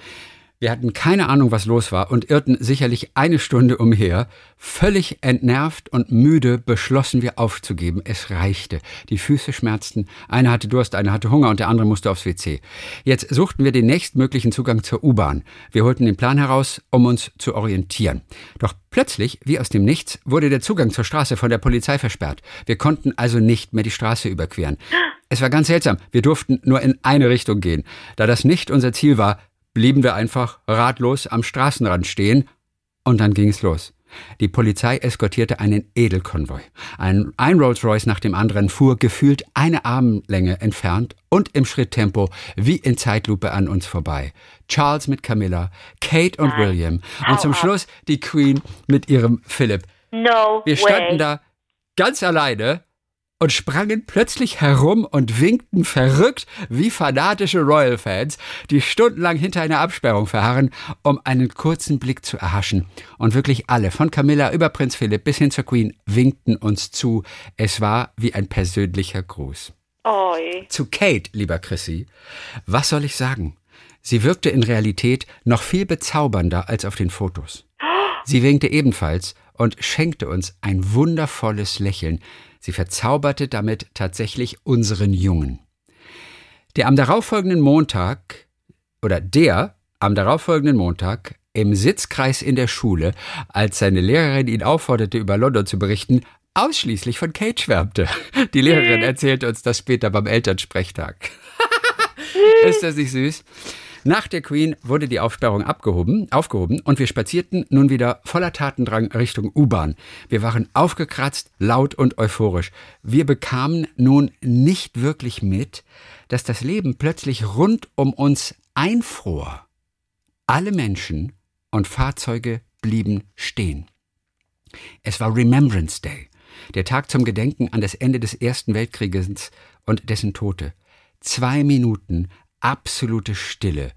Wir hatten keine Ahnung, was los war und irrten sicherlich eine Stunde umher. Völlig entnervt und müde beschlossen wir aufzugeben. Es reichte. Die Füße schmerzten. Einer hatte Durst, einer hatte Hunger und der andere musste aufs WC. Jetzt suchten wir den nächstmöglichen Zugang zur U-Bahn. Wir holten den Plan heraus, um uns zu orientieren. Doch plötzlich, wie aus dem Nichts, wurde der Zugang zur Straße von der Polizei versperrt. Wir konnten also nicht mehr die Straße überqueren. Es war ganz seltsam. Wir durften nur in eine Richtung gehen. Da das nicht unser Ziel war, blieben wir einfach ratlos am Straßenrand stehen und dann ging es los. Die Polizei eskortierte einen Edelkonvoi. Ein, ein Rolls-Royce nach dem anderen fuhr gefühlt eine Armlänge entfernt und im Schritttempo wie in Zeitlupe an uns vorbei. Charles mit Camilla, Kate und. William und zum Schluss die Queen mit ihrem Philip. No Wir standen da ganz alleine und sprangen plötzlich herum und winkten verrückt wie fanatische Royal-Fans, die stundenlang hinter einer Absperrung verharren, um einen kurzen Blick zu erhaschen. Und wirklich alle, von Camilla über Prinz Philipp bis hin zur Queen, winkten uns zu. Es war wie ein persönlicher Gruß. Oi. Zu Kate, lieber Chrissy, was soll ich sagen? Sie wirkte in Realität noch viel bezaubernder als auf den Fotos. Sie winkte ebenfalls und schenkte uns ein wundervolles Lächeln, Sie verzauberte damit tatsächlich unseren Jungen. Der am darauffolgenden Montag oder der am darauffolgenden Montag im Sitzkreis in der Schule, als seine Lehrerin ihn aufforderte, über London zu berichten, ausschließlich von Kate schwärmte. Die Lehrerin erzählte uns das später beim Elternsprechtag. Ist das nicht süß? Nach der Queen wurde die Aufsperrung abgehoben, aufgehoben und wir spazierten nun wieder voller Tatendrang Richtung U-Bahn. Wir waren aufgekratzt, laut und euphorisch. Wir bekamen nun nicht wirklich mit, dass das Leben plötzlich rund um uns einfror. Alle Menschen und Fahrzeuge blieben stehen. Es war Remembrance Day, der Tag zum Gedenken an das Ende des Ersten Weltkrieges und dessen Tote. Zwei Minuten absolute Stille.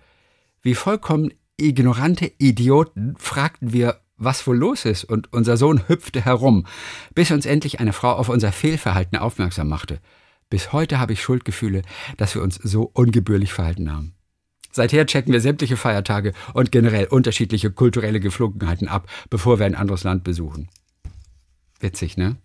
Wie vollkommen ignorante Idioten fragten wir, was wohl los ist, und unser Sohn hüpfte herum, bis uns endlich eine Frau auf unser Fehlverhalten aufmerksam machte. Bis heute habe ich Schuldgefühle, dass wir uns so ungebührlich verhalten haben. Seither checken wir sämtliche Feiertage und generell unterschiedliche kulturelle Geflogenheiten ab, bevor wir ein anderes Land besuchen. Witzig, ne?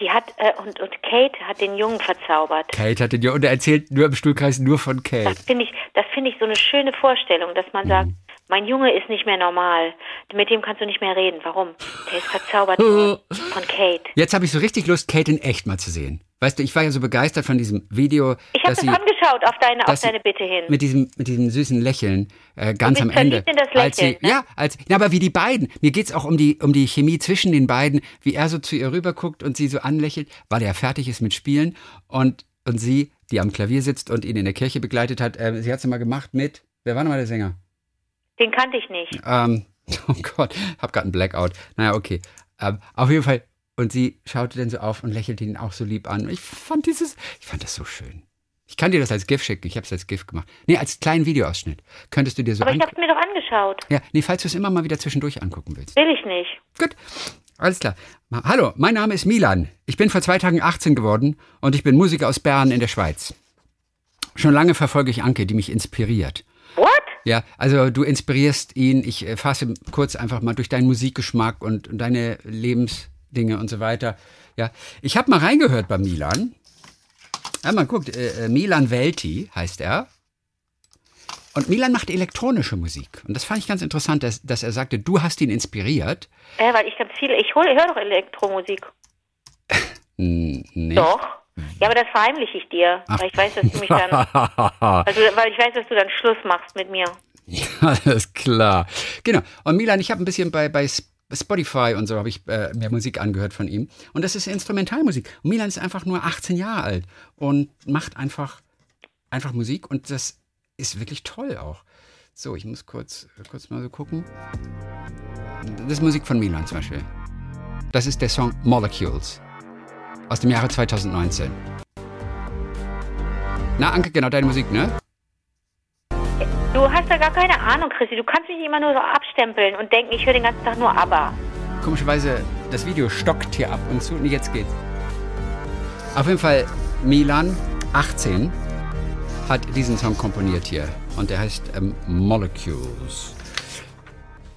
Die hat äh, und, und Kate hat den Jungen verzaubert. Kate hat den Jungen und er erzählt nur im Stuhlkreis nur von Kate. Das finde ich, das finde ich so eine schöne Vorstellung, dass man mhm. Mein Junge ist nicht mehr normal. Mit dem kannst du nicht mehr reden. Warum? Der ist verzaubert von Kate. Jetzt habe ich so richtig Lust, Kate in echt mal zu sehen. Weißt du, ich war ja so begeistert von diesem Video. Ich habe das angeschaut auf deine, auf deine Bitte hin. Mit diesem, mit diesem süßen Lächeln äh, ganz am Ende. In das Lächeln, als sie, ne? Ja, als, na, aber wie die beiden. Mir geht's auch um die, um die Chemie zwischen den beiden, wie er so zu ihr rüberguckt und sie so anlächelt, weil er fertig ist mit Spielen und, und sie, die am Klavier sitzt und ihn in der Kirche begleitet hat, äh, sie hat's immer gemacht mit, wer war nochmal der Sänger? Den kannte ich nicht. Ähm, oh Gott, hab grad einen Blackout. Naja, okay. Ähm, auf jeden Fall und sie schaute dann so auf und lächelte ihn auch so lieb an. Ich fand dieses, ich fand das so schön. Ich kann dir das als GIF schicken. Ich habe es als GIF gemacht. Nee, als kleinen Videoausschnitt. Könntest du dir so Aber ich habe mir doch angeschaut. Ja, nee, falls du es immer mal wieder zwischendurch angucken willst. Will ich nicht. Gut, alles klar. Hallo, mein Name ist Milan. Ich bin vor zwei Tagen 18 geworden und ich bin Musiker aus Bern in der Schweiz. Schon lange verfolge ich Anke, die mich inspiriert. Ja, also du inspirierst ihn. Ich äh, fasse kurz einfach mal durch deinen Musikgeschmack und, und deine Lebens Dinge und so weiter. Ja, ich habe mal reingehört bei Milan. Ja, man guckt, äh, äh, Milan Welti heißt er. Und Milan macht elektronische Musik. Und das fand ich ganz interessant, dass, dass er sagte, du hast ihn inspiriert. Ja, weil ich ganz viele, ich höre doch Elektromusik. nee. Doch. Ja, aber das verheimliche ich dir, Ach. weil ich weiß, dass du mich dann, also, weil ich weiß, dass du dann Schluss machst mit mir. Ja, alles klar. Genau. Und Milan, ich habe ein bisschen bei, bei Spotify und so habe ich äh, mehr Musik angehört von ihm. Und das ist Instrumentalmusik. Und Milan ist einfach nur 18 Jahre alt und macht einfach, einfach Musik und das ist wirklich toll auch. So, ich muss kurz, kurz mal so gucken. Das ist Musik von Milan zum Beispiel. Das ist der Song Molecules aus dem Jahre 2019. Na, Anke, genau deine Musik, ne? Du hast da gar keine Ahnung, Chrissy. Du kannst mich immer nur so abstempeln und denken, ich höre den ganzen Tag nur ABBA. Komischerweise, das Video stockt hier ab und zu und jetzt geht's. Auf jeden Fall Milan, 18. hat diesen Song komponiert hier. Und der heißt ähm, Molecules.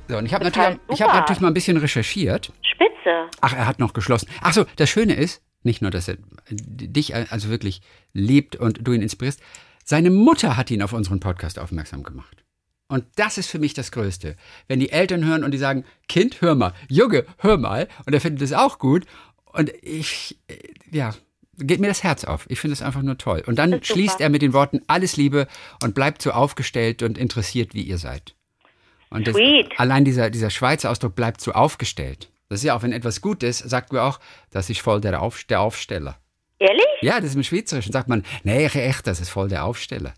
So, und ich habe natürlich, ich hab natürlich mal ein bisschen recherchiert. Spitze. Ach, er hat noch geschlossen. Ach so, das Schöne ist, nicht nur, dass er dich also wirklich liebt und du ihn inspirierst, seine Mutter hat ihn auf unseren Podcast aufmerksam gemacht. Und das ist für mich das Größte. Wenn die Eltern hören und die sagen, Kind, hör mal, Junge, hör mal, und er findet es auch gut. Und ich, äh, ja, geht mir das Herz auf. Ich finde es einfach nur toll. Und dann ist super. schließt er mit den Worten, alles Liebe und bleibt so aufgestellt und interessiert, wie ihr seid. Und das, allein dieser, dieser Schweizer Ausdruck bleibt so aufgestellt. Das ist ja auch, wenn etwas gut ist, sagt man auch, das ist voll der, Auf, der Aufsteller. Ehrlich? Ja, das ist im Schweizerischen. Sagt man, nee, echt, das ist voll der Aufsteller.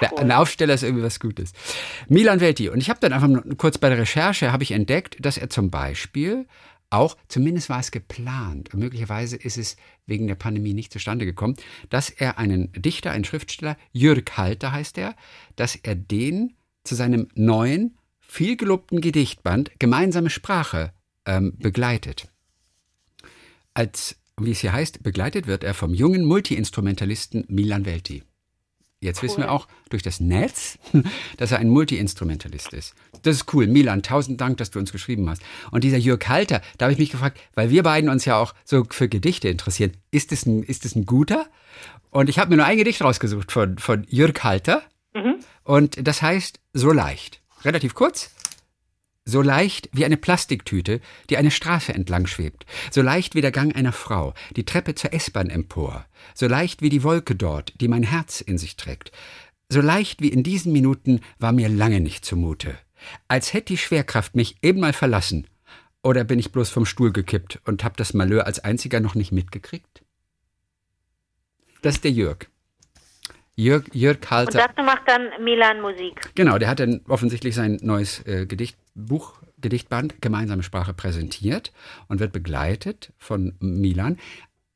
Der, ein Aufsteller ist irgendwie was Gutes. Milan Welti. Und ich habe dann einfach kurz bei der Recherche habe ich entdeckt, dass er zum Beispiel auch, zumindest war es geplant, und möglicherweise ist es wegen der Pandemie nicht zustande gekommen, dass er einen Dichter, einen Schriftsteller, Jürg Halter heißt er, dass er den zu seinem neuen, vielgelobten Gedichtband Gemeinsame Sprache ähm, begleitet. Als, wie es hier heißt, begleitet wird er vom jungen Multiinstrumentalisten Milan Welti. Jetzt wissen wir auch durch das Netz, dass er ein Multiinstrumentalist ist. Das ist cool. Milan, tausend Dank, dass du uns geschrieben hast. Und dieser Jörg Halter, da habe ich mich gefragt, weil wir beiden uns ja auch so für Gedichte interessieren. Ist es ein, ist es ein guter? Und ich habe mir nur ein Gedicht rausgesucht von, von Jörg Halter. Und das heißt So leicht. Relativ kurz. So leicht wie eine Plastiktüte, die eine Straße entlang schwebt. So leicht wie der Gang einer Frau, die Treppe zur S-Bahn empor. So leicht wie die Wolke dort, die mein Herz in sich trägt. So leicht wie in diesen Minuten war mir lange nicht zumute. Als hätte die Schwerkraft mich eben mal verlassen. Oder bin ich bloß vom Stuhl gekippt und hab das Malheur als einziger noch nicht mitgekriegt? Das ist der Jörg. Jörg, Jörg Und Halter. dazu macht dann Milan Musik. Genau, der hat dann offensichtlich sein neues äh, Gedichtbuch, Gedichtband Gemeinsame Sprache präsentiert und wird begleitet von Milan.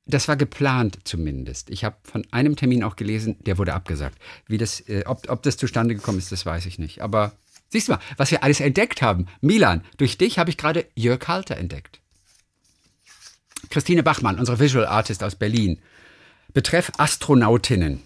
Das war geplant zumindest. Ich habe von einem Termin auch gelesen, der wurde abgesagt. Wie das, äh, ob, ob das zustande gekommen ist, das weiß ich nicht. Aber siehst du mal, was wir alles entdeckt haben. Milan, durch dich habe ich gerade Jörg Halter entdeckt. Christine Bachmann, unsere Visual Artist aus Berlin. Betreff Astronautinnen.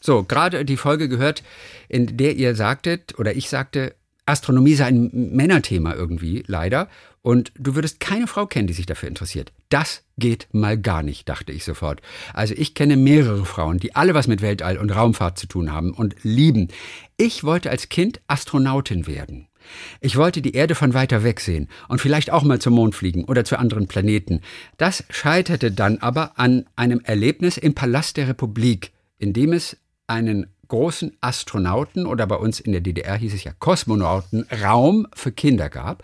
So, gerade die Folge gehört, in der ihr sagtet, oder ich sagte, Astronomie sei ein Männerthema irgendwie, leider. Und du würdest keine Frau kennen, die sich dafür interessiert. Das geht mal gar nicht, dachte ich sofort. Also ich kenne mehrere Frauen, die alle was mit Weltall und Raumfahrt zu tun haben und lieben. Ich wollte als Kind Astronautin werden. Ich wollte die Erde von weiter weg sehen und vielleicht auch mal zum Mond fliegen oder zu anderen Planeten. Das scheiterte dann aber an einem Erlebnis im Palast der Republik, in dem es einen großen Astronauten oder bei uns in der DDR hieß es ja Kosmonauten Raum für Kinder gab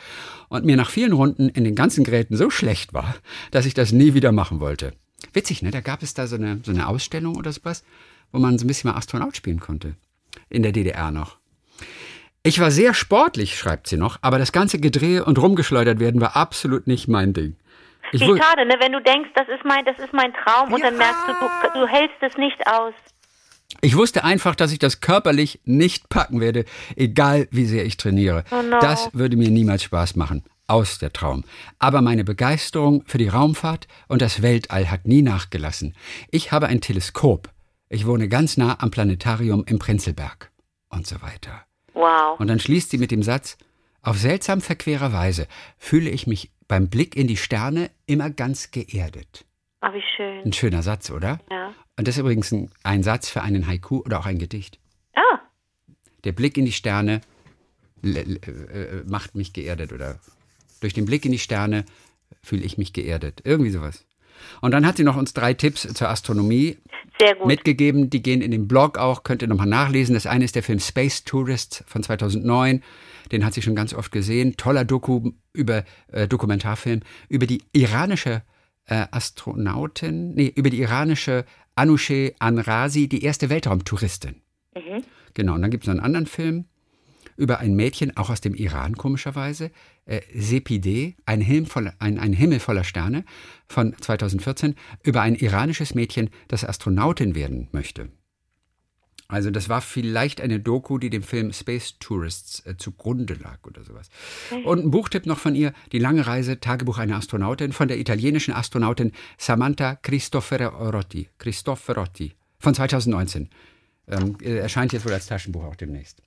und mir nach vielen Runden in den ganzen Geräten so schlecht war, dass ich das nie wieder machen wollte. Witzig, ne? Da gab es da so eine, so eine Ausstellung oder sowas, wo man so ein bisschen mal Astronaut spielen konnte. In der DDR noch. Ich war sehr sportlich, schreibt sie noch, aber das ganze Gedrehe und rumgeschleudert werden war absolut nicht mein Ding. Ich Wie schade, ne? wenn du denkst, das ist mein, das ist mein Traum und dann Ja. merkst du, du, du hältst es nicht aus. Ich wusste einfach, dass ich das körperlich nicht packen werde, egal wie sehr ich trainiere. Oh no. Das würde mir niemals Spaß machen. Aus der Traum. Aber meine Begeisterung für die Raumfahrt und das Weltall hat nie nachgelassen. Ich habe ein Teleskop. Ich wohne ganz nah am Planetarium im Prenzlberg. Und so weiter. Wow. Und dann schließt sie mit dem Satz, auf seltsam verquerer Weise fühle ich mich beim Blick in die Sterne immer ganz geerdet. Ah, wie schön. Ein schöner Satz, oder? Ja. Und das ist übrigens ein, ein Satz für einen Haiku oder auch ein Gedicht. Ah, Der Blick in die Sterne äh, macht mich geerdet oder durch den Blick in die Sterne fühle ich mich geerdet. Irgendwie sowas. Und dann hat sie noch uns drei Tipps zur Astronomie mitgegeben. Die gehen in den Blog auch, könnt ihr nochmal nachlesen. Das eine ist der Film Space Tourists von 2009. Den hat sie schon ganz oft gesehen. Toller Doku über äh, Dokumentarfilm über die iranische äh, Astronautin, nee, über die iranische Anousheh Anrazi, die erste Weltraumtouristin. Genau, und dann gibt es noch einen anderen Film über ein Mädchen, auch aus dem Iran komischerweise, äh, Sepide, ein, Himmel voller, ein, ein Himmel voller Sterne von 2014, über ein iranisches Mädchen, das Astronautin werden möchte. Also das war vielleicht eine Doku, die dem Film Space Tourists äh, zugrunde lag oder sowas. Und ein Buchtipp noch von ihr, Die lange Reise, Tagebuch einer Astronautin, von der italienischen Astronautin Samantha Cristoforetti, Cristoforetti von 2019. Ähm, äh, erscheint jetzt wohl als Taschenbuch auch demnächst.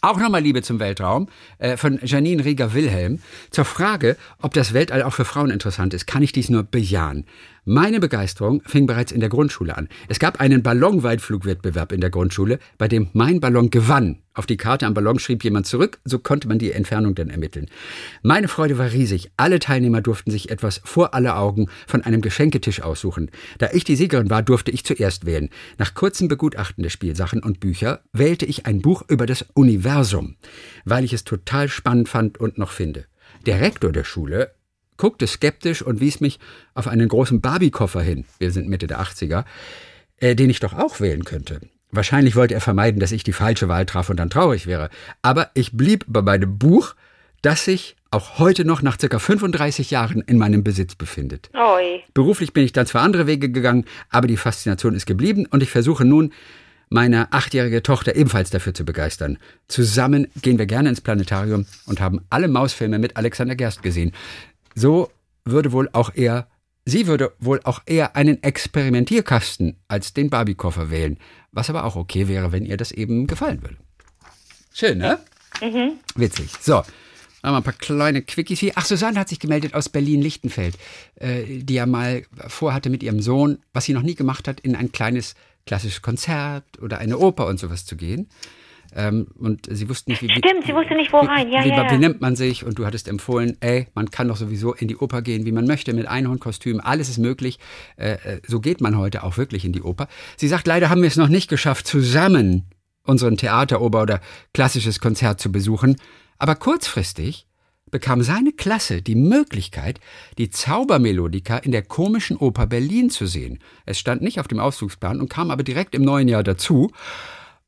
Auch nochmal Liebe zum Weltraum äh, von Janine Rieger-Wilhelm. Zur Frage, ob das Weltall auch für Frauen interessant ist, kann ich dies nur bejahen. Meine Begeisterung fing bereits in der Grundschule an. Es gab einen Ballonweitflugwettbewerb in der Grundschule, bei dem mein Ballon gewann. Auf die Karte am Ballon schrieb jemand zurück, so konnte man die Entfernung dann ermitteln. Meine Freude war riesig. Alle Teilnehmer durften sich etwas vor alle Augen von einem Geschenketisch aussuchen. Da ich die Siegerin war, durfte ich zuerst wählen. Nach kurzem Begutachten der Spielsachen und Bücher wählte ich ein Buch über das Universum, weil ich es total spannend fand und noch finde. Der Rektor der Schule guckte skeptisch und wies mich auf einen großen Barbie-Koffer hin, wir sind Mitte der 80er, äh, den ich doch auch wählen könnte. Wahrscheinlich wollte er vermeiden, dass ich die falsche Wahl traf und dann traurig wäre. Aber ich blieb bei meinem Buch, das sich auch heute noch nach circa 35 Jahren in meinem Besitz befindet. Oi. Beruflich bin ich dann zwar andere Wege gegangen, aber die Faszination ist geblieben und ich versuche nun, meine achtjährige Tochter ebenfalls dafür zu begeistern. Zusammen gehen wir gerne ins Planetarium und haben alle Mausfilme mit Alexander Gerst gesehen. So würde wohl auch er, sie würde wohl auch eher einen Experimentierkasten als den Barbie-Koffer wählen. Was aber auch okay wäre, wenn ihr das eben gefallen würde. Schön, ne? Mhm. Witzig. So. Haben wir ein paar kleine Quickies hier. Ach, Susanne hat sich gemeldet aus Berlin-Lichtenfeld, äh, die ja mal vorhatte mit ihrem Sohn, was sie noch nie gemacht hat, in ein kleines klassisches Konzert oder eine Oper und sowas zu gehen. Ähm, und sie wussten nicht, wie. Stimmt, sie wusste nicht, wo wie, rein. Ja, wie, ja, ja. wie nennt man sich? Und du hattest empfohlen, ey, man kann doch sowieso in die Oper gehen, wie man möchte, mit Einhornkostüm. Alles ist möglich. Äh, äh, so geht man heute auch wirklich in die Oper. Sie sagt, leider haben wir es noch nicht geschafft, zusammen unseren Theateroper oder klassisches Konzert zu besuchen. Aber kurzfristig bekam seine Klasse die Möglichkeit, die Zaubermelodika in der komischen Oper Berlin zu sehen. Es stand nicht auf dem Ausflugsplan und kam aber direkt im neuen Jahr dazu.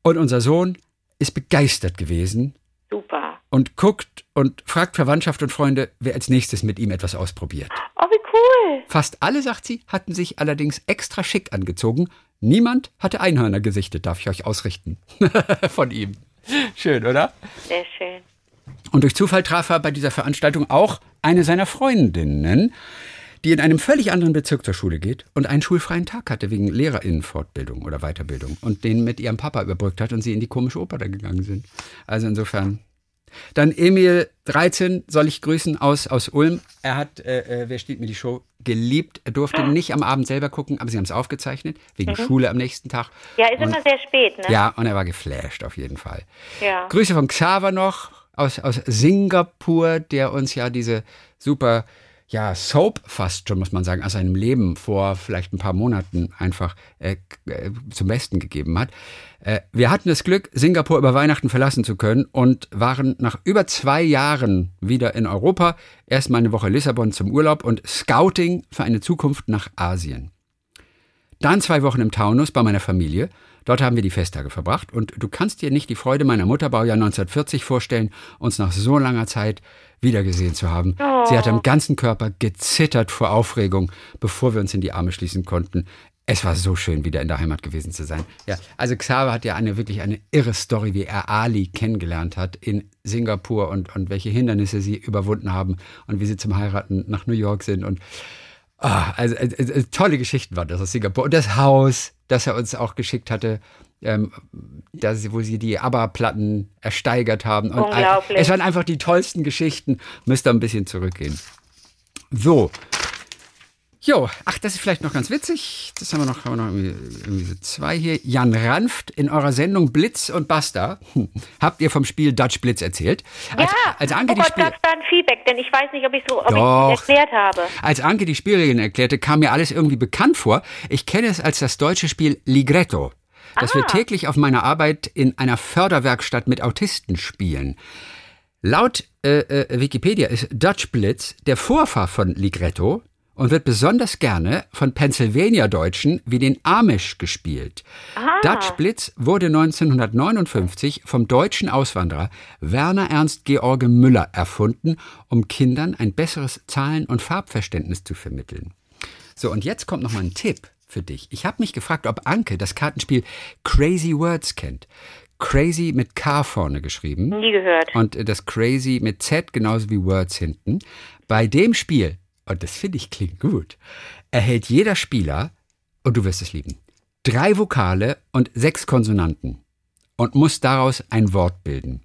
Und unser Sohn ist begeistert gewesen Super. und guckt und fragt Verwandtschaft und Freunde, wer als nächstes mit ihm etwas ausprobiert. Oh, wie cool. Fast alle, sagt sie, hatten sich allerdings extra schick angezogen. Niemand hatte Einhörner gesichtet, darf ich euch ausrichten. Von ihm. Schön, oder? Sehr schön. Und durch Zufall traf er bei dieser Veranstaltung auch eine seiner Freundinnen, die in einem völlig anderen Bezirk zur Schule geht und einen schulfreien Tag hatte wegen Lehrerinnenfortbildung oder Weiterbildung und den mit ihrem Papa überbrückt hat und sie in die komische Oper da gegangen sind. Also insofern. Dann Emil 13 soll ich grüßen aus, aus Ulm. Er hat, äh, äh, wer steht mir die Show, geliebt. Er durfte nicht am Abend selber gucken, aber sie haben es aufgezeichnet, wegen Schule am nächsten Tag. Ja, ist Und- immer sehr spät, ne? Ja, und er war geflasht auf jeden Fall. Ja. Grüße von Xaver noch aus, aus Singapur, der uns ja diese super, ja, Soap fast schon, muss man sagen, aus seinem Leben vor vielleicht ein paar Monaten einfach äh, äh, zum Besten gegeben hat. Äh, wir hatten das Glück, Singapur über Weihnachten verlassen zu können und waren nach über zwei Jahren wieder in Europa. Erstmal eine Woche Lissabon zum Urlaub und Scouting für eine Zukunft nach Asien. Dann zwei Wochen im Taunus bei meiner Familie. Dort haben wir die Festtage verbracht und du kannst dir nicht die Freude meiner Mutter Baujahr 1940 vorstellen, uns nach so langer Zeit wiedergesehen zu haben. Sie hat am ganzen Körper gezittert vor Aufregung, bevor wir uns in die Arme schließen konnten. Es war so schön, wieder in der Heimat gewesen zu sein. Ja, also Xaver hat ja eine wirklich eine irre Story, wie er Ali kennengelernt hat in Singapur und, und welche Hindernisse sie überwunden haben und wie sie zum Heiraten nach New York sind und Ah, also, also, tolle Geschichten waren das aus Singapur. Und das Haus, das er uns auch geschickt hatte, ähm, da sie, wo sie die ABBA-Platten ersteigert haben. Und ein- Unglaublich. es waren einfach die tollsten Geschichten. Müsst ihr ein bisschen zurückgehen. So. Jo, ach, das ist vielleicht noch ganz witzig. Das haben wir noch, haben wir noch irgendwie, irgendwie so zwei hier. Jan Ranft in eurer Sendung Blitz und Basta hm, habt ihr vom Spiel Dutch Blitz erzählt. Als, ja, als Anke oh die Gott, Spiel gab da ein Feedback, denn ich weiß nicht, ob ich so ob Doch. ich erklärt habe. Als Anke die Spielregeln erklärte, kam mir alles irgendwie bekannt vor. Ich kenne es als das deutsche Spiel Ligretto, das wir täglich auf meiner Arbeit in einer Förderwerkstatt mit Autisten spielen. Laut äh, äh, Wikipedia ist Dutch Blitz der Vorfahr von Ligretto und wird besonders gerne von Pennsylvania-Deutschen wie den Amish gespielt. Dutch Blitz wurde 1959 vom deutschen Auswanderer Werner Ernst George Müller erfunden, um Kindern ein besseres Zahlen- und Farbverständnis zu vermitteln. So, und jetzt kommt noch mal ein Tipp für dich. Ich habe mich gefragt, ob Anke das Kartenspiel Crazy Words kennt. Crazy mit K vorne geschrieben. Nie gehört. Und das Crazy mit Z genauso wie Words hinten. Bei dem Spiel, und das finde ich klingt gut, erhält jeder Spieler, und du wirst es lieben, drei Vokale und sechs Konsonanten und muss daraus ein Wort bilden.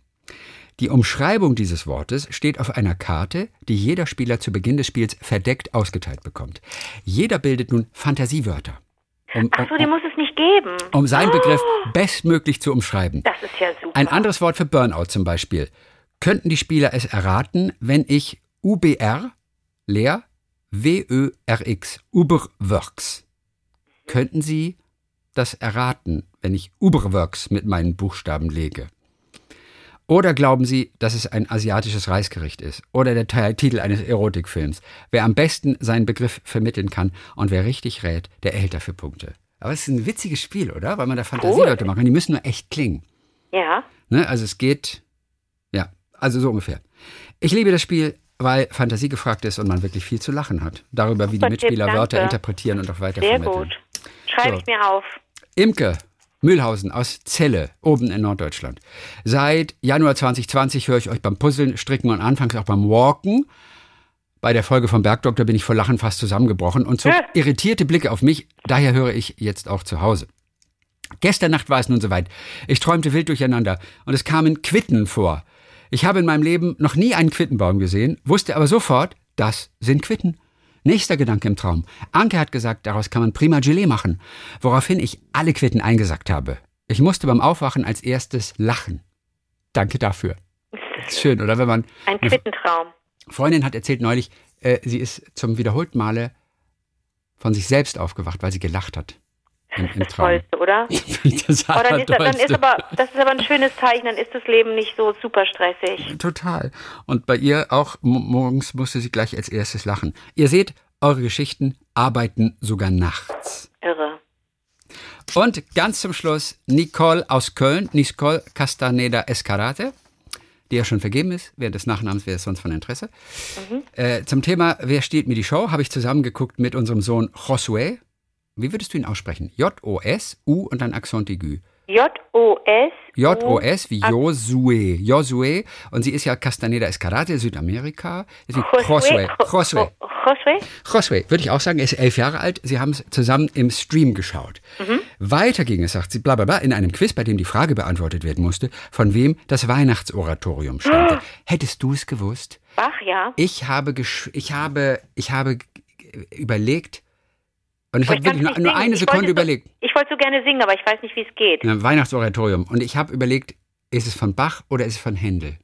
Die Umschreibung dieses Wortes steht auf einer Karte, die jeder Spieler zu Beginn des Spiels verdeckt ausgeteilt bekommt. Jeder bildet nun Fantasiewörter. Um, Ach so, die muss es nicht geben. um seinen Oh, Begriff bestmöglich zu umschreiben. Das ist ja super. Ein anderes Wort für Burnout zum Beispiel. Könnten die Spieler es erraten, wenn ich UBR, leer, WÖRX, Uberworks. Könnten sie das erraten, wenn ich Uberworks mit meinen Buchstaben lege? Oder glauben Sie, dass es ein asiatisches Reisgericht ist? Oder der Te- Titel eines Erotikfilms? Wer am besten seinen Begriff vermitteln kann und wer richtig rät, der erhält dafür Punkte. Aber es ist ein witziges Spiel, oder? Weil man da Fantasieleute machen. Die müssen nur echt klingen. ja. Ne? Also es geht, ja, also so ungefähr. Ich liebe das Spiel, weil Fantasie gefragt ist und man wirklich viel zu lachen hat. Darüber, wie die Mitspieler Wörter danke. interpretieren und auch Sehr weitervermitteln. gut. Schreibe So. ich mir auf. Imke Mühlhausen aus Celle, oben in Norddeutschland. Seit Januar 2020 höre ich euch beim Puzzeln, Stricken und anfangs auch beim Walken. Bei der Folge vom Bergdoktor bin ich vor Lachen fast zusammengebrochen und zog irritierte Blicke auf mich. Daher höre ich jetzt auch zu Hause. Gestern Nacht war es nun soweit. Ich träumte wild durcheinander und es kamen Quitten vor. Ich habe in meinem Leben noch nie einen Quittenbaum gesehen, wusste aber sofort, das sind Quitten. Nächster Gedanke im Traum. Anke hat gesagt, daraus kann man prima Gelee machen, woraufhin ich alle Quitten eingesackt habe. Ich musste beim Aufwachen als erstes lachen. Danke dafür. Ist schön, oder? Wenn man Ein Quittentraum. Freundin hat erzählt neulich, äh, sie ist zum wiederholten Male von sich selbst aufgewacht, weil sie gelacht hat. Das. Tollste, oder? das Oh, dann, ist, dann ist aber, das ist aber ein schönes Zeichen, dann ist das Leben nicht so super stressig. Total. Und bei ihr auch mo- morgens musste sie gleich als erstes lachen. Ihr seht, eure Geschichten arbeiten sogar nachts. Irre. Und ganz zum Schluss Nicole aus Köln, Nicole Castaneda Escarate, die ja schon vergeben ist. Während des Nachnamens wäre es sonst von Interesse. Äh, zum Thema Wer steht mir die Show, habe ich zusammengeguckt mit unserem Sohn Josué. Wie würdest du ihn aussprechen? J-O-S-U und dann Accent aigu. J-O-S. J-O-S wie Josué. Josué. Und sie ist ja Castaneda Escarate, Südamerika. Josué. Josué. Josué? Josué, würde ich auch sagen, er ist elf Jahre alt. Sie haben es zusammen im Stream geschaut. Weiter ging es, sagt sie, bla bla bla, in einem Quiz, bei dem die Frage beantwortet werden musste, von wem das Weihnachtsoratorium stammte. Hättest du es gewusst? Bach, ja. Ich habe, gesch ich habe, ich habe überlegt, und ich habe wirklich nur, nur eine Ich Sekunde wollte so- überlegt. Ich wollte so gerne singen, aber ich weiß nicht, wie es geht. Ein Weihnachtsoratorium. Und ich habe überlegt, ist es von Bach oder ist es von Händel?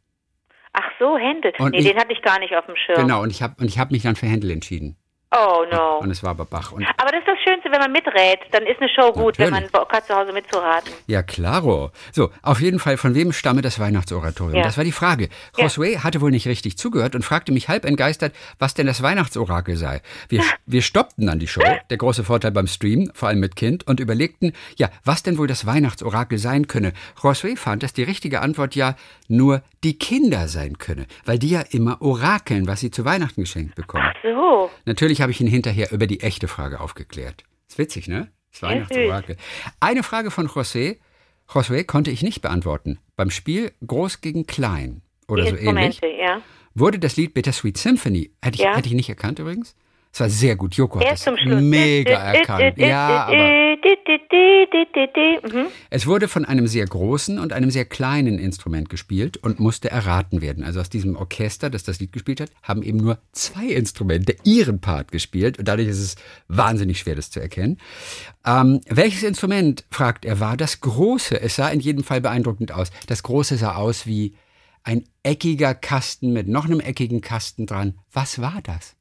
Ach so, Händel. Und nee, ich- den hatte ich gar nicht auf dem Schirm. Genau, und ich habe hab mich dann für Händel entschieden. Oh no. Und es war aber Bach. Und Aber das ist das Schönste, wenn man miträt. Dann ist eine Show gut, wenn man Natürlich. Bock hat, zu Hause mitzuraten. Ja, klaro. So, auf jeden Fall, von wem stamme das Weihnachtsoratorium? Ja. Das war die Frage. Ja. Josué hatte wohl nicht richtig zugehört und fragte mich halb entgeistert, was denn das Weihnachtsorakel sei. Wir, wir stoppten dann die Show, der große Vorteil beim Stream, vor allem mit Kind, und überlegten, ja, was denn wohl das Weihnachtsorakel sein könne. Josué fand, dass die richtige Antwort ja nur die Kinder sein könne, weil die ja immer orakeln, was sie zu Weihnachten geschenkt bekommen. Ach so. Natürlich habe ich ihn hinterher über die echte Frage aufgeklärt. Ist witzig, ne? Das Weihnachtsorakel. Eine Frage von José. Josué konnte ich nicht beantworten. Beim Spiel Groß gegen Klein oder Die so ähnlich ja. wurde das Lied Bittersweet Symphony. Hätte ich, Ja. hätte ich nicht erkannt übrigens. Es war sehr gut. Joko hat Erst das zum Schluss. mega erkannt. Ja, aber Mhm. es wurde von einem sehr großen und einem sehr kleinen Instrument gespielt und musste erraten werden. Also aus diesem Orchester, das das Lied gespielt hat, haben eben nur zwei Instrumente ihren Part gespielt und dadurch ist es wahnsinnig schwer, das zu erkennen. Ähm, welches Instrument, fragt er, war das große? Es sah in jedem Fall beeindruckend aus. Das große sah aus wie ein eckiger Kasten mit noch einem eckigen Kasten dran. Was war das?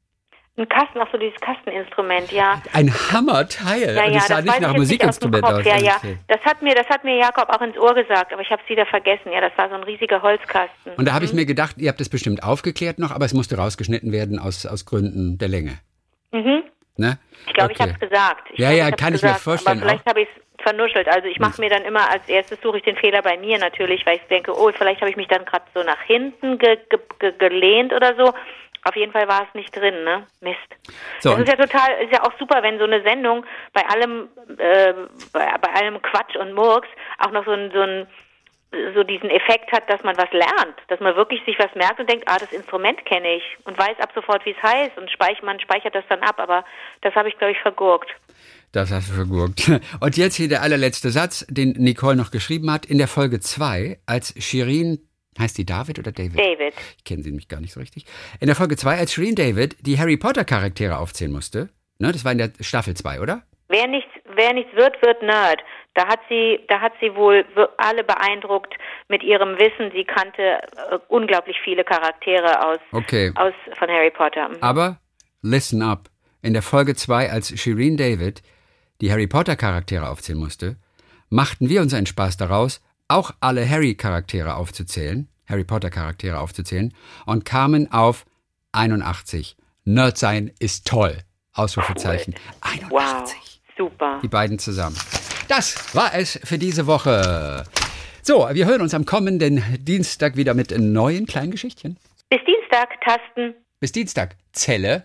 Ein Kasten, ach so, dieses Kasteninstrument, ja. Ein Hammerteil. Ja, und ja, es sah das nicht nach ich Musikinstrument aus. Ja, ja. Das hat mir, das hat mir Jakob auch ins Ohr gesagt, aber ich habe es wieder vergessen. Ja, das war so ein riesiger Holzkasten. Und da habe ich mir gedacht, ihr habt das bestimmt aufgeklärt noch, aber es musste rausgeschnitten werden aus, aus Gründen der Länge. Mhm. Ne? Ich glaube, ich Okay. habe es gesagt. Ich Ja, glaub, ja, kann ich mir gesagt, vorstellen, Aber vielleicht habe ich es vernuschelt. Also ich mache mir dann immer als erstes suche ich den Fehler bei mir natürlich, weil ich denke, oh, vielleicht habe ich mich dann gerade so nach hinten ge ge ge gelehnt oder so. Auf jeden Fall war es nicht drin, ne? Mist. So, das ist ja total, ist ja auch super, wenn so eine Sendung bei allem, äh, bei, bei allem Quatsch und Murks auch noch so ein, so ein so diesen Effekt hat, dass man was lernt, dass man wirklich sich was merkt und denkt, ah, das Instrument kenne ich und weiß ab sofort, wie es heißt und speich, man speichert das dann ab, aber das habe ich, glaube ich, vergurkt. Das hast du vergurkt. Und jetzt hier der allerletzte Satz, den Nicole noch geschrieben hat. In der Folge 2, als Shirin, heißt die David oder David? David. Ich kenne sie nämlich gar nicht so richtig. In der Folge 2, als Shirin David die Harry Potter Charaktere aufzählen musste. Ne, das war in der Staffel 2, oder? Wer nichts, wer nichts wird, wird Nerd. Da hat sie, da hat sie wohl alle beeindruckt mit ihrem Wissen. Sie kannte äh, unglaublich viele Charaktere aus, Okay. aus von Harry Potter. Mhm. Aber listen up. In der Folge 2, als Shireen David die Harry Potter Charaktere aufzählen musste, machten wir uns einen Spaß daraus, auch alle Harry Charaktere aufzuzählen, Harry Potter Charaktere aufzuzählen und kamen auf 81. Nerd sein ist toll. Ausrufezeichen. 81. Wow, super. Die beiden zusammen. Das war es für diese Woche. So, wir hören uns am kommenden Dienstag wieder mit neuen kleinen Geschichtchen. Bis Dienstag, Tasten. Bis Dienstag. Zelle